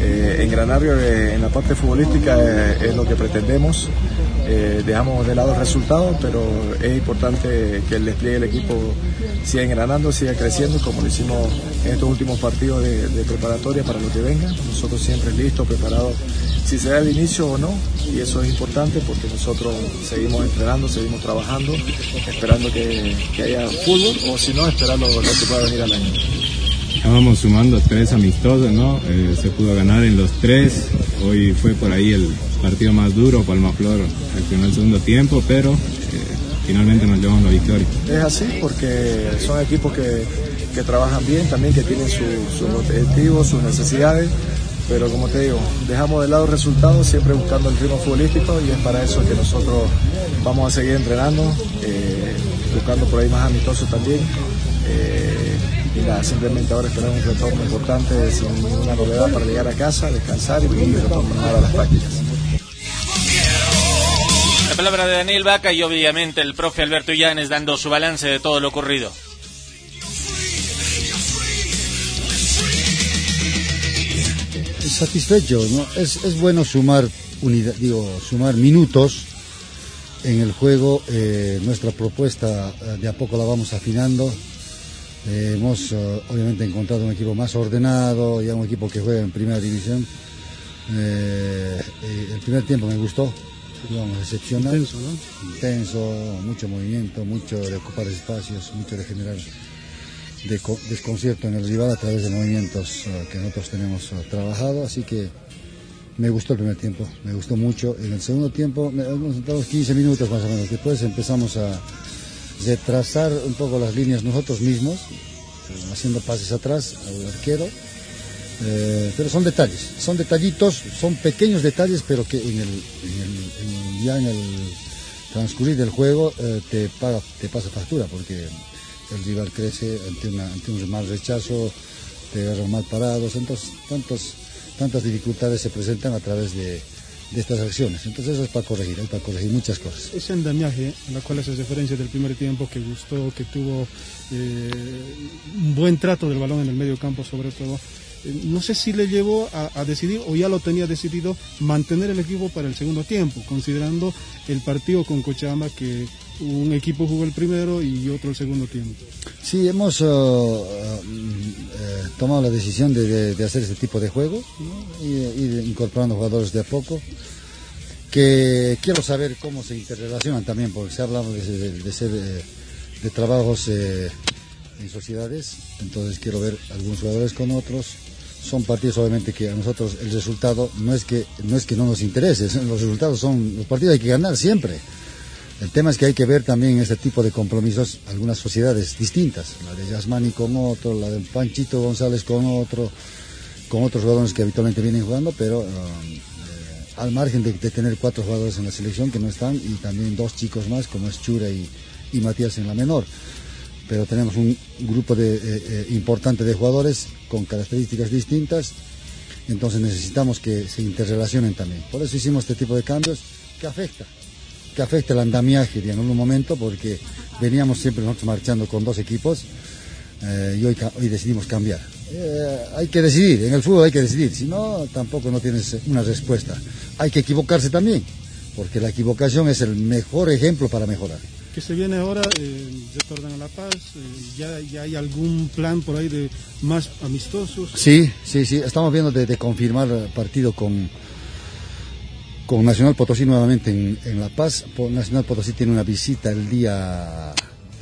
S20: eh, en eh, en la parte futbolística eh, es lo que pretendemos. Eh, dejamos de lado el resultado, pero es importante que el despliegue del equipo siga engranando, siga creciendo, como lo hicimos en estos últimos partidos de, de preparatoria para lo que venga. Nosotros siempre listos, preparados, si se da el inicio o no, y eso es importante porque nosotros seguimos entrenando, seguimos trabajando, esperando que, que haya fútbol, o si no, esperando lo que pueda venir al año.
S21: Estábamos sumando tres amistosos, ¿no? Eh, se pudo ganar en los tres. Hoy fue por ahí el partido más duro, Palmaflor accionó el segundo tiempo, pero eh, finalmente nos llevamos la victoria.
S20: Es así porque son equipos que, que trabajan bien, también que tienen su- sus objetivos, sus necesidades, pero como te digo, dejamos de lado el resultado, siempre buscando el ritmo futbolístico y es para eso que nosotros vamos a seguir entrenando, eh, buscando por ahí más amistosos también. Simplemente ahora esperar un retorno importante sin ninguna novedad para llegar a casa, descansar y, y retornar a las prácticas.
S4: La palabra de Daniel Vaca y obviamente el profe Alberto Illanes dando su balance de todo lo ocurrido.
S22: satisfecho, ¿no? Es, es bueno sumar unidad, digo, sumar minutos en el juego. eh, nuestra propuesta eh, de a poco la vamos afinando. Eh, hemos eh, obviamente encontrado un equipo más ordenado, ya un equipo que juega en primera división. Eh, el primer tiempo me gustó, digamos, excepcional.
S23: Intenso, ¿no?
S22: Intenso, mucho movimiento, mucho de ocupar espacios, mucho de generar de co- desconcierto en el rival a través de movimientos que nosotros tenemos trabajado, así que me gustó el primer tiempo, me gustó mucho. En el segundo tiempo, hemos estado 15 minutos más o menos, después empezamos a retrasar un poco las líneas nosotros mismos, eh, haciendo pases atrás al arquero, eh, pero son detalles, son detallitos, son pequeños detalles, pero que en el, en en- ya en el transcurrir del juego eh, te, paga, te pasa factura, porque el rival crece ante, una, ante un mal rechazo, te agarran mal parados, entonces tantos, tantas dificultades se presentan a través de, de estas acciones. Entonces eso es para corregir, hay para corregir muchas cosas.
S23: Ese andamiaje, la cual haces referencia del primer tiempo, que gustó, que tuvo eh, un buen trato del balón en el medio campo sobre todo, no sé si le llevó a, decidir o ya lo tenía decidido mantener el equipo para el segundo tiempo, considerando el partido con Cochabamba que un equipo jugó el primero y otro el segundo tiempo.
S22: Sí, hemos eh, eh, eh, tomado la decisión de, hacer este tipo de juego, ¿no? y, incorporando jugadores de a poco, que quiero saber cómo se interrelacionan también, porque se ha hablado de, de- de ser, eh, de trabajos eh, en sociedades, entonces quiero ver algunos jugadores con otros. Son partidos obviamente que a nosotros el resultado no es que no es que no nos interese, los resultados son los partidos hay que ganar siempre. El tema es que hay que ver también este tipo de compromisos algunas sociedades distintas, la de Yasmani con otro, la de Panchito González con otro, con otros jugadores que habitualmente vienen jugando, pero um, eh, al margen de, tener cuatro jugadores en la selección que no están y también dos chicos más como es Chura y Matías en la menor. Pero tenemos un grupo de, eh, eh, importante de jugadores con características distintas, entonces necesitamos que se interrelacionen también. Por eso hicimos este tipo de cambios que afecta que afecta el andamiaje en un momento porque veníamos siempre nosotros marchando con dos equipos eh, y hoy, hoy decidimos cambiar. Hay que decidir, en el fútbol hay que decidir, si no tampoco no tienes una respuesta. Hay que equivocarse también, porque la equivocación es el mejor ejemplo para mejorar.
S23: Que se viene ahora, eh, retornan a La Paz, eh, ya, ya hay algún plan por ahí de más amistosos.
S22: Sí, sí, sí, estamos viendo de, confirmar partido con, con Nacional Potosí nuevamente en, en La Paz. Nacional Potosí tiene una visita el día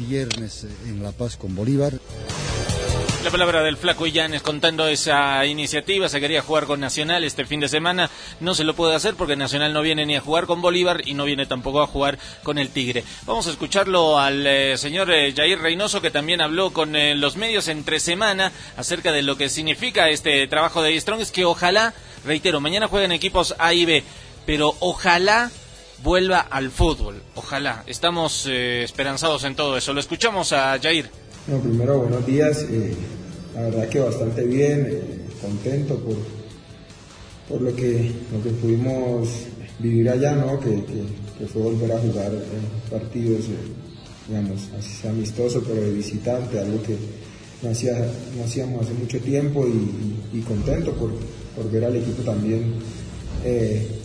S22: viernes en La Paz con Bolívar.
S4: La palabra del flaco Illanes contando esa iniciativa, se quería jugar con Nacional este fin de semana, no se lo puede hacer porque Nacional no viene ni a jugar con Bolívar y no viene tampoco a jugar con el Tigre. Vamos a escucharlo al eh, señor eh, Jair Reynoso que también habló con eh, los medios entre semana acerca de lo que significa este trabajo de Strong, es que ojalá, reitero, mañana juegan equipos A y B, pero ojalá vuelva al fútbol, ojalá, estamos esperanzados en todo eso. Lo escuchamos a Jair.
S24: Bueno, primero, buenos días. Eh, la verdad que bastante bien, eh, contento por, por lo, que, lo que pudimos vivir allá, ¿no? que, que, fue volver a jugar eh, partidos, digamos, así amistoso, pero de visitante, algo que no, hacía, no hacíamos hace mucho tiempo y, contento por, por, ver al equipo también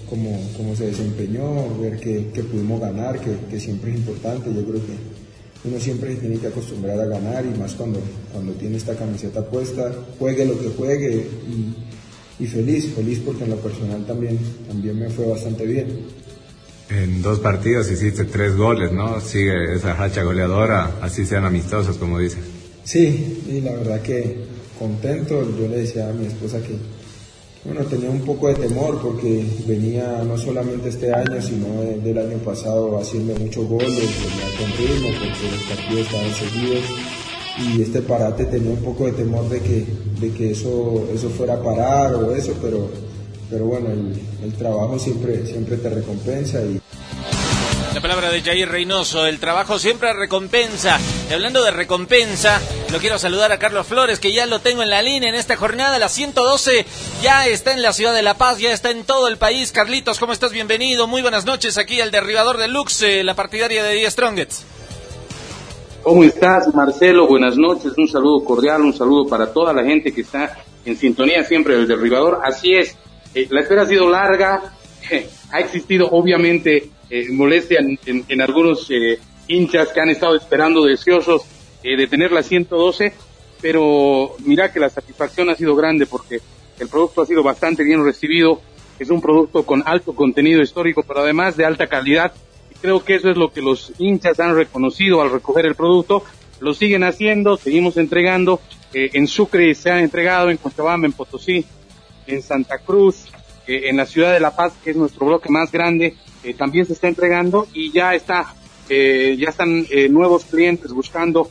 S24: cómo, cómo, se desempeñó, ver que, que pudimos ganar, que, que siempre es importante. Yo creo que uno siempre se tiene que acostumbrar a ganar y más cuando, cuando tiene esta camiseta puesta, juegue lo que juegue y, feliz, feliz porque en lo personal también, también me fue bastante bien.
S21: En dos partidos hiciste tres goles, ¿no? Sigue esa hacha goleadora, así sean amistosos, como dices.
S24: Sí, y la verdad que contento, yo le decía a mi esposa que, bueno, tenía un poco de temor porque venía no solamente este año, sino del año pasado haciendo muchos goles, venía con ritmo porque los partidos estaban seguidos. Y este parate tenía un poco de temor de que, de que eso, eso fuera a parar o eso, pero, pero bueno, el, el trabajo siempre, siempre te recompensa y
S4: la palabra de Jair Reynoso, el trabajo siempre recompensa. Y hablando de recompensa, lo quiero saludar a Carlos Flores, que ya lo tengo en la línea en esta jornada. La 112 ya está en la ciudad de La Paz, ya está en todo el país. Carlitos, ¿cómo estás? Bienvenido. Muy buenas noches aquí al derribador de Lux, eh, la partidaria de Die Strongets.
S25: ¿Cómo estás, Marcelo? Buenas noches. Un saludo cordial, un saludo para toda la gente que está en sintonía siempre del derribador. Así es, eh, la espera ha sido larga. ha existido, obviamente, eh, molestia en, algunos eh, hinchas que han estado esperando deseosos eh, de tener la 112, pero mira que la satisfacción ha sido grande porque el producto ha sido bastante bien recibido, es un producto con alto contenido histórico, pero además de alta calidad, y creo que eso es lo que los hinchas han reconocido al recoger el producto, lo siguen haciendo, seguimos entregando, en Sucre se han entregado, en Cochabamba, en Potosí, en Santa Cruz, en la ciudad de La Paz, que es nuestro bloque más grande, eh, también se está entregando y ya está, eh, ya están eh, nuevos clientes buscando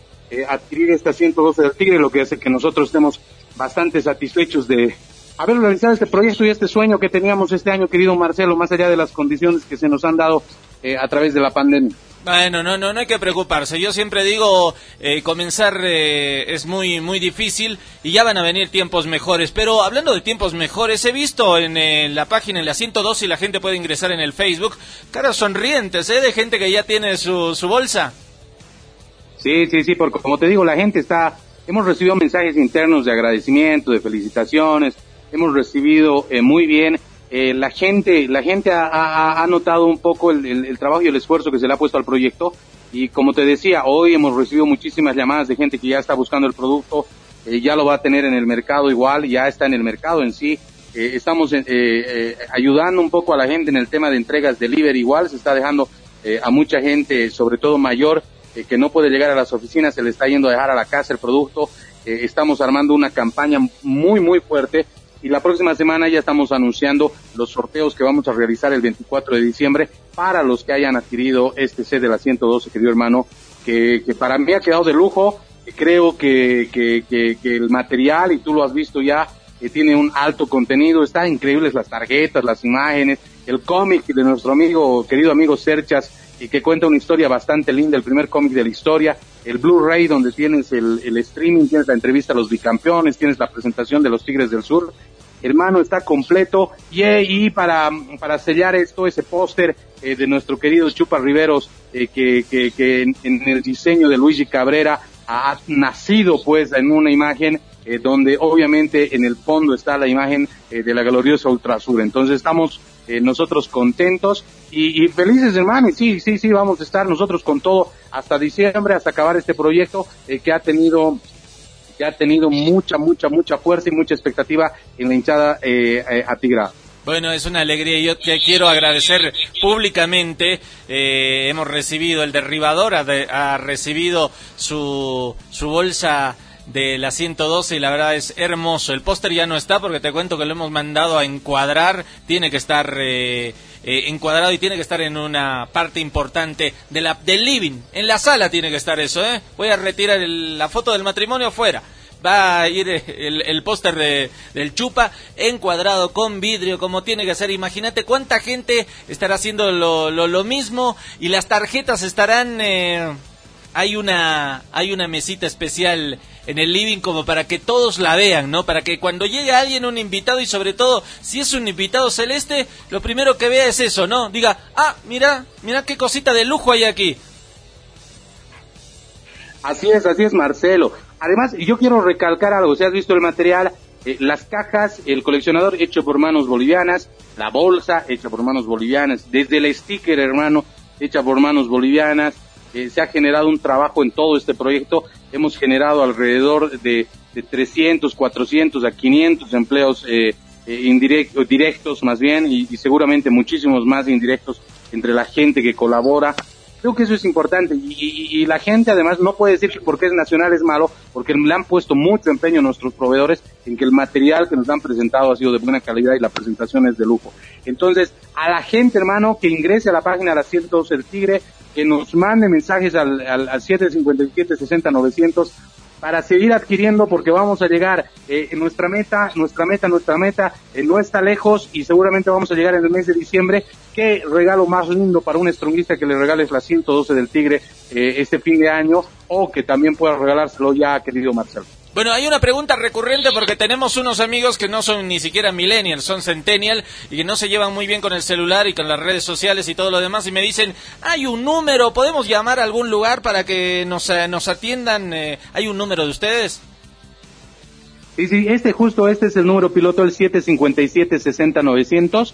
S25: adquirir esta 112 del Tigre, lo que hace que nosotros estemos bastante satisfechos de haber realizado este proyecto y este sueño que teníamos este año, querido Marcelo, más allá de las condiciones que se nos han dado a través de la pandemia.
S4: Bueno, no, no, no hay que preocuparse. Yo siempre digo, eh, comenzar eh, es muy, muy difícil y ya van a venir tiempos mejores. Pero hablando de tiempos mejores, he visto en eh, la página, en la 102, y la gente puede ingresar en el Facebook, caras sonrientes, ¿eh? De gente que ya tiene su, su bolsa.
S25: Sí, sí, sí, porque como te digo, la gente está, hemos recibido mensajes internos de agradecimiento, de felicitaciones, hemos recibido muy bien eh, la gente, la gente ha, notado un poco el, trabajo y el esfuerzo que se le ha puesto al proyecto y como te decía, hoy hemos recibido muchísimas llamadas de gente que ya está buscando el producto, eh, ya lo va a tener en el mercado igual, ya está en el mercado en sí. Eh, estamos ayudando un poco a la gente en el tema de entregas delivery igual, se está dejando a mucha gente, sobre todo mayor, que no puede llegar a las oficinas, se le está yendo a dejar a la casa el producto. estamos armando una campaña muy, muy fuerte y la próxima semana ya estamos anunciando los sorteos que vamos a realizar el 24 de diciembre para los que hayan adquirido este set de la 112, querido hermano, que, para mí ha quedado de lujo. Creo que, el material, y tú lo has visto ya, que tiene un alto contenido, están increíbles las tarjetas, las imágenes, el cómic de nuestro amigo, querido amigo Serchas, y que cuenta una historia bastante linda, el primer cómic de la historia, el Blu-ray donde tienes el, streaming, tienes la entrevista a los bicampeones, tienes la presentación de los Tigres del Sur, hermano, está completo. Y, para, para sellar esto, ese póster eh, de nuestro querido Chupa Riveros, eh, que, en, el diseño de Luigi Cabrera ha nacido pues en una imagen eh, donde obviamente en el fondo está la imagen de la gloriosa Ultrasur. Entonces estamos nosotros contentos y, y, felices hermano, sí, sí, sí, vamos a estar nosotros con todo hasta diciembre, hasta acabar este proyecto que ha tenido que ha tenido mucha, mucha, mucha fuerza y mucha expectativa en la hinchada eh, eh atigrada.
S4: Bueno, es una alegría. Yo te quiero agradecer públicamente. Eh, hemos recibido, el derribador ha, recibido su, su bolsa de la 112 y la verdad es hermoso. El póster ya no está porque te cuento que lo hemos mandado a encuadrar. Tiene que estar eh, encuadrado y tiene que estar en una parte importante de la, del living. En la sala tiene que estar eso, ¿eh? Voy a retirar la foto del matrimonio afuera va a ir el, póster de, del chupa encuadrado con vidrio como tiene que ser. Imagínate cuánta gente estará haciendo lo, lo, mismo y las tarjetas estarán... Eh, hay una, hay una mesita especial en el living como para que todos la vean, ¿no? Para que cuando llegue alguien, un invitado, y sobre todo, si es un invitado celeste, lo primero que vea es eso, ¿no? Diga, ah, mira, mira qué cosita de lujo hay aquí.
S25: Así es, así es, Marcelo. Además, yo quiero recalcar algo, si has visto el material, eh, las cajas, el coleccionador hecho por manos bolivianas, la bolsa hecha por manos bolivianas, desde el sticker, hermano, hecha por manos bolivianas, eh, se ha generado un trabajo en todo este proyecto, hemos generado alrededor de, de 300, 400 a 500 empleos eh, indirectos, directos más bien, y seguramente muchísimos más indirectos entre la gente que colabora Creo que eso es importante y, la gente además no puede decir que porque es nacional es malo, porque le han puesto mucho empeño nuestros proveedores en que el material que nos han presentado ha sido de buena calidad y la presentación es de lujo. Entonces, a la gente, hermano, que ingrese a la página de 112 del Tigre, que nos mande mensajes al, al, al 757 60 900 para seguir adquiriendo porque vamos a llegar eh, en nuestra meta, nuestra meta, nuestra meta eh, no está lejos y seguramente vamos a llegar en el mes de diciembre. Qué regalo más lindo para un estronguista que le regales la 112 del Tigre eh, este fin de año o que también pueda regalárselo ya, querido Marcelo.
S4: Bueno, hay una pregunta recurrente porque tenemos unos amigos que no son ni siquiera millennials, son centennial y que no se llevan muy bien con el celular y con las redes sociales y todo lo demás y me dicen, hay un número, ¿podemos llamar a algún lugar para que nos, eh, atiendan? Eh, ¿Hay un número de ustedes?
S25: Sí, sí, este justo, este es el número piloto, el 757-60-900.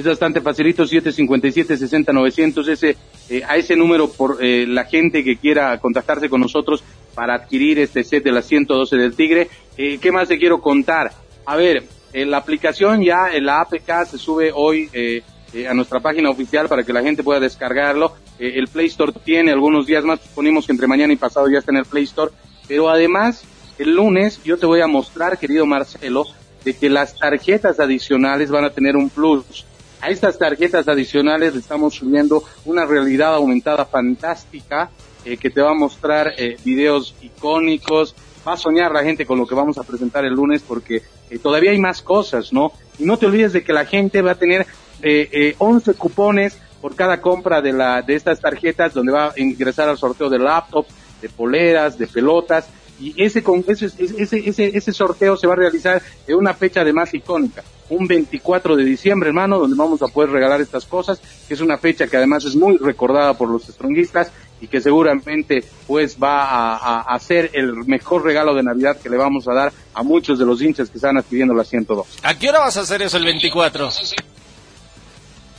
S25: Es bastante facilito, 757-60-900. Ese, eh, a ese número por la gente que quiera contactarse con nosotros para adquirir este set de la 112 del Tigre. Eh, ¿Qué más te quiero contar? A ver, en la aplicación ya, la APK se sube hoy eh, eh, a nuestra página oficial para que la gente pueda descargarlo. el Play Store tiene algunos días más, suponemos que entre mañana y pasado ya está en el Play Store. Pero además, el lunes yo te voy a mostrar, querido Marcelo, de que las tarjetas adicionales van a tener un plus. A estas tarjetas adicionales le estamos subiendo una realidad aumentada fantástica eh, que te va a mostrar eh, videos icónicos. Va a soñar la gente con lo que vamos a presentar el lunes porque eh, todavía hay más cosas, ¿no? Y no te olvides de que la gente va a tener eh, 11 cupones por cada compra de, la, de estas tarjetas donde va a ingresar al sorteo de laptops, de poleras, de pelotas. Y ese, ese, ese, ese, ese sorteo se va a realizar en una fecha además icónica, un 24 de diciembre, hermano, donde vamos a poder regalar estas cosas, que es una fecha que además es muy recordada por los stronguistas y que seguramente pues va a, a, ser el mejor regalo de Navidad que le vamos a dar a muchos de los hinchas que están adquiriendo la 102.
S4: ¿A qué hora vas a hacer eso el 24?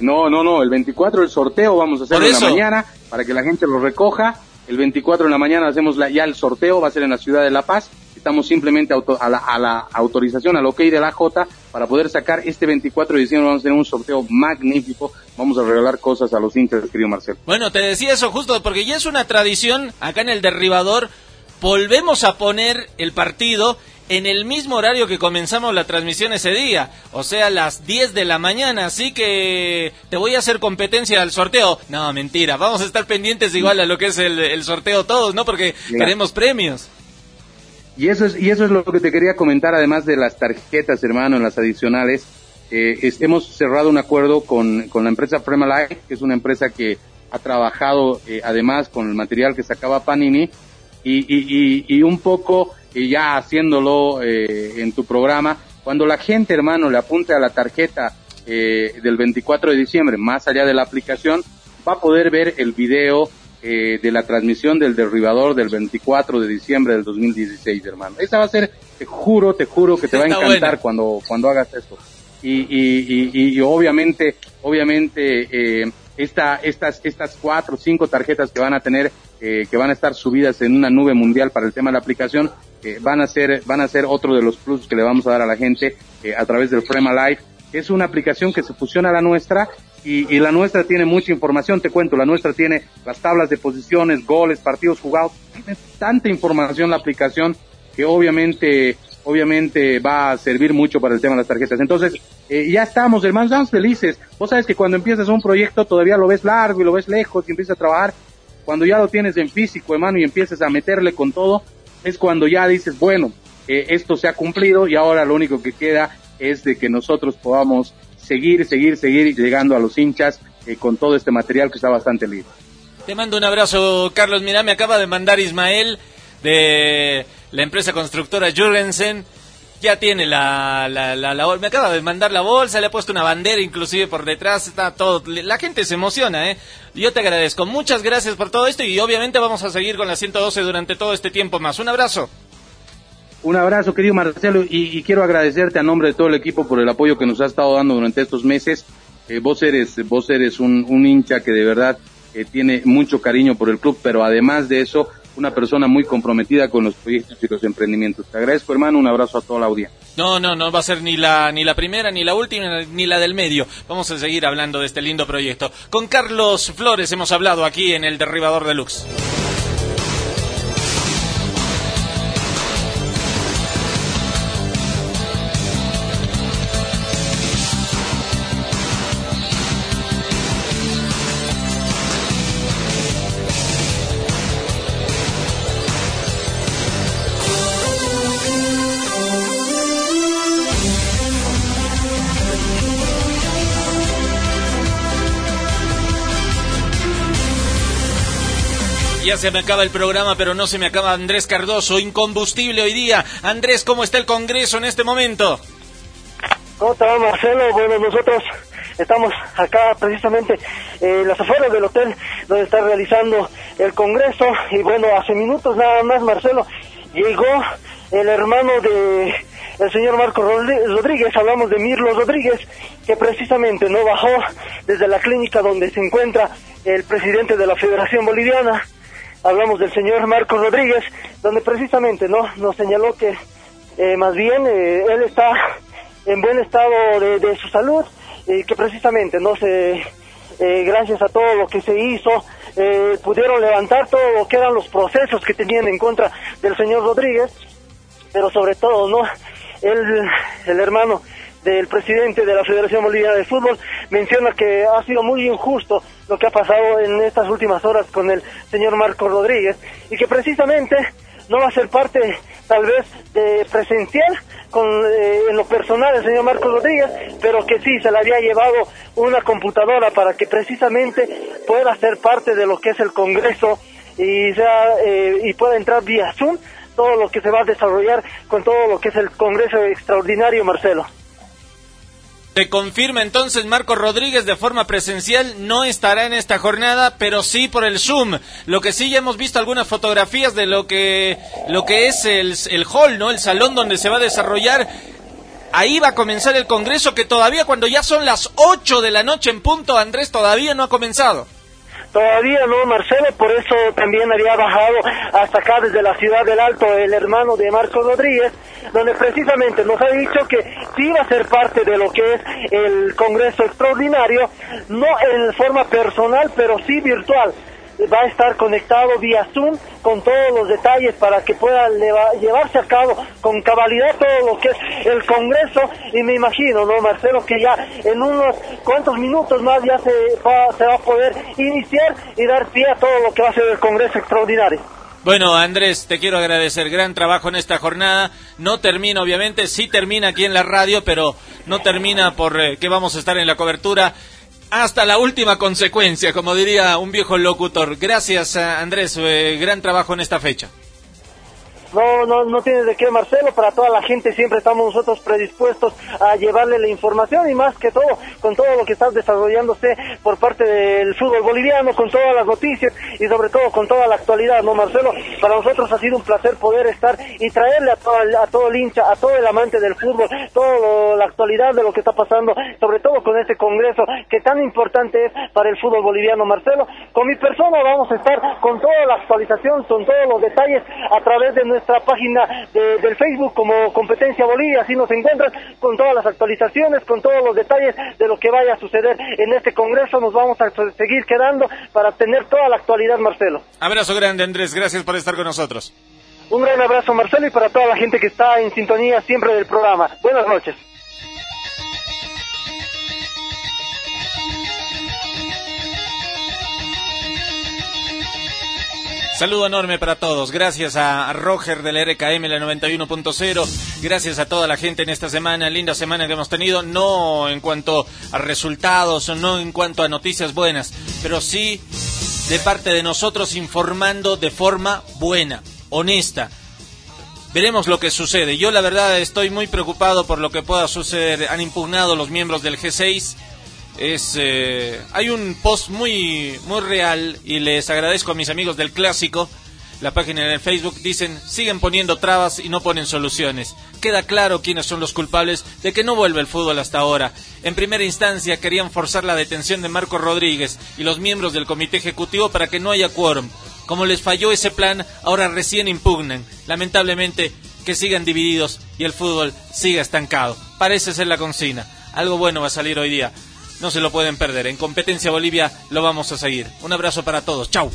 S25: No, no, no, el 24 el sorteo vamos a hacerlo en la mañana para que la gente lo recoja. El 24 en la mañana hacemos la, ya el sorteo, va a ser en la ciudad de La Paz estamos simplemente a, la, a, la, autorización, al ok de la J, para poder sacar este 24 de diciembre. Vamos a tener un sorteo magnífico. Vamos a regalar cosas a los hinchas, querido Marcelo.
S4: Bueno, te decía eso justo porque ya es una tradición acá en el derribador. Volvemos a poner el partido en el mismo horario que comenzamos la transmisión ese día, o sea, las 10 de la mañana, así que te voy a hacer competencia al sorteo. No, mentira, vamos a estar pendientes igual a lo que es el, sorteo todos, ¿no? Porque queremos premios.
S25: Y eso es, y eso es lo que te quería comentar, además de las tarjetas, hermano, en las adicionales. Eh, hemos cerrado un acuerdo con, con la empresa Life, que es una empresa que ha trabajado eh, además con el material que sacaba Panini y, y, y, un poco eh, ya haciéndolo eh, en tu programa, cuando la gente, hermano, le apunte a la tarjeta del 24 de diciembre, más allá de la aplicación, va a poder ver el video eh, de la transmisión del derribador del 24 de diciembre del 2016, hermano. Esa va a ser, te juro, te juro que te va a encantar cuando, cuando hagas eso. Y, y, y, y obviamente, obviamente, eh, esta, estas, estas cuatro o cinco tarjetas que van a tener, eh, que van a estar subidas en una nube mundial para el tema de la aplicación, eh, van a ser, van a ser otro de los plus que le vamos a dar a la gente eh, a través del Frema Live. Es una aplicación que se fusiona a la nuestra y, la nuestra tiene mucha información, te cuento, la nuestra tiene las tablas de posiciones, goles, partidos jugados, tiene tanta información la aplicación que obviamente obviamente va a servir mucho para el tema de las tarjetas. Entonces, eh, ya estamos, hermanos, estamos felices. Vos sabes que cuando empiezas un proyecto todavía lo ves largo y lo ves lejos y empiezas a trabajar. Cuando ya lo tienes en físico, hermano, y empiezas a meterle con todo, es cuando ya dices, bueno, eh, esto se ha cumplido y ahora lo único que queda es de que nosotros podamos seguir, seguir, seguir llegando a los hinchas eh, con todo este material que está bastante libre.
S4: Te mando un abrazo, Carlos. Mira, me acaba de mandar Ismael de la empresa constructora Jurgensen. Ya tiene la, la, la, la, Me acaba de mandar la bolsa, le ha puesto una bandera inclusive por detrás. Está todo. La gente se emociona, ¿eh? Yo te agradezco. Muchas gracias por todo esto y obviamente vamos a seguir con la 112 durante todo este tiempo más. Un abrazo.
S25: Un abrazo, querido Marcelo, y, quiero agradecerte a nombre de todo el equipo por el apoyo que nos ha estado dando durante estos meses. Eh, vos eres, vos eres un, un hincha que de verdad eh, tiene mucho cariño por el club, pero además de eso, una persona muy comprometida con los proyectos y los emprendimientos. Te agradezco, hermano, un abrazo a toda la audiencia.
S4: No, no, no va a ser ni la, ni la primera, ni la última, ni la del medio. Vamos a seguir hablando de este lindo proyecto. Con Carlos Flores hemos hablado aquí en el Derribador Deluxe. Ya se me acaba el programa, pero no se me acaba Andrés Cardoso, incombustible hoy día. Andrés, ¿cómo está el Congreso en este momento?
S5: ¿Cómo está Marcelo? Bueno, nosotros estamos acá precisamente en las afueras del hotel donde está realizando el Congreso y bueno, hace minutos nada más, Marcelo, llegó el hermano de el señor Marco Rodríguez, hablamos de Mirlo Rodríguez, que precisamente no bajó desde la clínica donde se encuentra el presidente de la Federación Boliviana, hablamos del señor Marcos Rodríguez, donde precisamente no nos señaló que eh, más bien eh, él está en buen estado de, su salud y que precisamente no se eh, gracias a todo lo que se hizo pudieron levantar todo lo que eran los procesos que tenían en contra del señor Rodríguez pero sobre todo no él el hermano del presidente de la Federación Boliviana de Fútbol menciona que ha sido muy injusto lo que ha pasado en estas últimas horas con el señor Marco Rodríguez y que precisamente no va a ser parte tal vez de presencial con, eh, en lo personal el señor Marco Rodríguez, pero que sí se le había llevado una computadora para que precisamente pueda ser parte de lo que es el Congreso y, sea, eh, y pueda entrar vía Zoom todo lo que se va a desarrollar con todo lo que es el Congreso Extraordinario, Marcelo.
S4: Se confirma entonces Marco Rodríguez de forma presencial no estará en esta jornada, pero sí por el Zoom. Lo que sí ya hemos visto algunas fotografías de lo que lo que es el, el hall, ¿no? El salón donde se va a desarrollar. Ahí va a comenzar el congreso que todavía cuando ya son las 8 de la noche en punto, Andrés todavía no ha comenzado.
S5: Todavía no, Marcelo, por eso también había bajado hasta acá desde la ciudad del Alto el hermano de Marco Rodríguez, donde precisamente nos ha dicho que sí va a ser parte de lo que es el Congreso Extraordinario, no en forma personal, pero sí virtual va a estar conectado vía Zoom con todos los detalles para que pueda llevarse a cabo con cabalidad todo lo que es el Congreso y me imagino, ¿no, Marcelo? Que ya en unos cuantos minutos más ya se va, se va a poder iniciar y dar pie a todo lo que va a ser el Congreso extraordinario.
S4: Bueno, Andrés, te quiero agradecer. Gran trabajo en esta jornada. No termina, obviamente, sí termina aquí en la radio, pero no termina por eh, vamos a estar en la cobertura hasta la última consecuencia, como diría un viejo locutor. Gracias, Andrés. Eh, gran trabajo en esta fecha.
S5: No, no, no tienes de qué, Marcelo. Para toda la gente siempre estamos nosotros predispuestos a llevarle la información y más que todo con todo lo que está desarrollándose por parte del fútbol boliviano, con todas las noticias y sobre todo con toda la actualidad, ¿no, Marcelo? Para nosotros ha sido un placer poder estar y traerle a todo, a todo el hincha, a todo el amante del fútbol, toda la actualidad de lo que está pasando, sobre todo con este congreso que tan importante es para el fútbol boliviano, Marcelo. Con mi persona vamos a estar con toda la actualización, con todos los detalles a través de nuestra nuestra página del Facebook como Competencia Bolivia, así nos encuentran con todas las actualizaciones, con todos los detalles de lo que vaya a suceder en este Congreso. Nos vamos a seguir quedando para tener toda la actualidad, Marcelo.
S4: Abrazo grande, Andrés. Gracias por estar con nosotros.
S5: Un gran abrazo, Marcelo, y para toda la gente que está en sintonía siempre del programa. Buenas noches.
S4: Saludo enorme para todos. Gracias a Roger del RKM, la 91.0. Gracias a toda la gente en esta semana, linda semana que hemos tenido. No en cuanto a resultados, no en cuanto a noticias buenas, pero sí de parte de nosotros informando de forma buena, honesta. Veremos lo que sucede. Yo la verdad estoy muy preocupado por lo que pueda suceder. Han impugnado los miembros del G6. Es, eh, hay un post muy, muy real y les agradezco a mis amigos del clásico la página en el Facebook dicen siguen poniendo trabas y no ponen soluciones. Queda claro quiénes son los culpables de que no vuelve el fútbol hasta ahora. En primera instancia querían forzar la detención de Marco Rodríguez y los miembros del comité ejecutivo para que no haya quórum. Como les falló ese plan, ahora recién impugnan. Lamentablemente que sigan divididos y el fútbol siga estancado. Parece ser la consigna. Algo bueno va a salir hoy día. No se lo pueden perder. En competencia Bolivia lo vamos a seguir. Un abrazo para todos. Chau.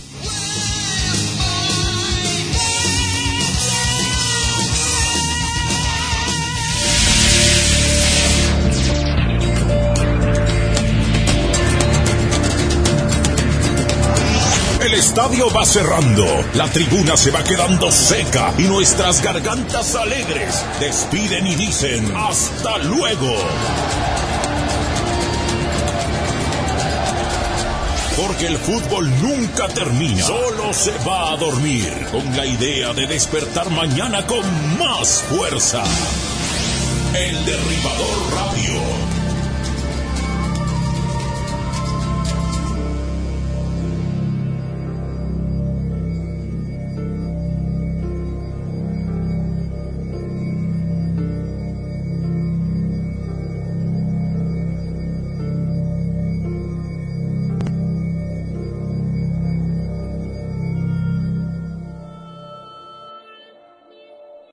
S1: El estadio va cerrando, la tribuna se va quedando seca y nuestras gargantas alegres despiden y dicen hasta luego. Porque el fútbol nunca termina, solo se va a dormir con la idea de despertar mañana con más fuerza. El derribador radio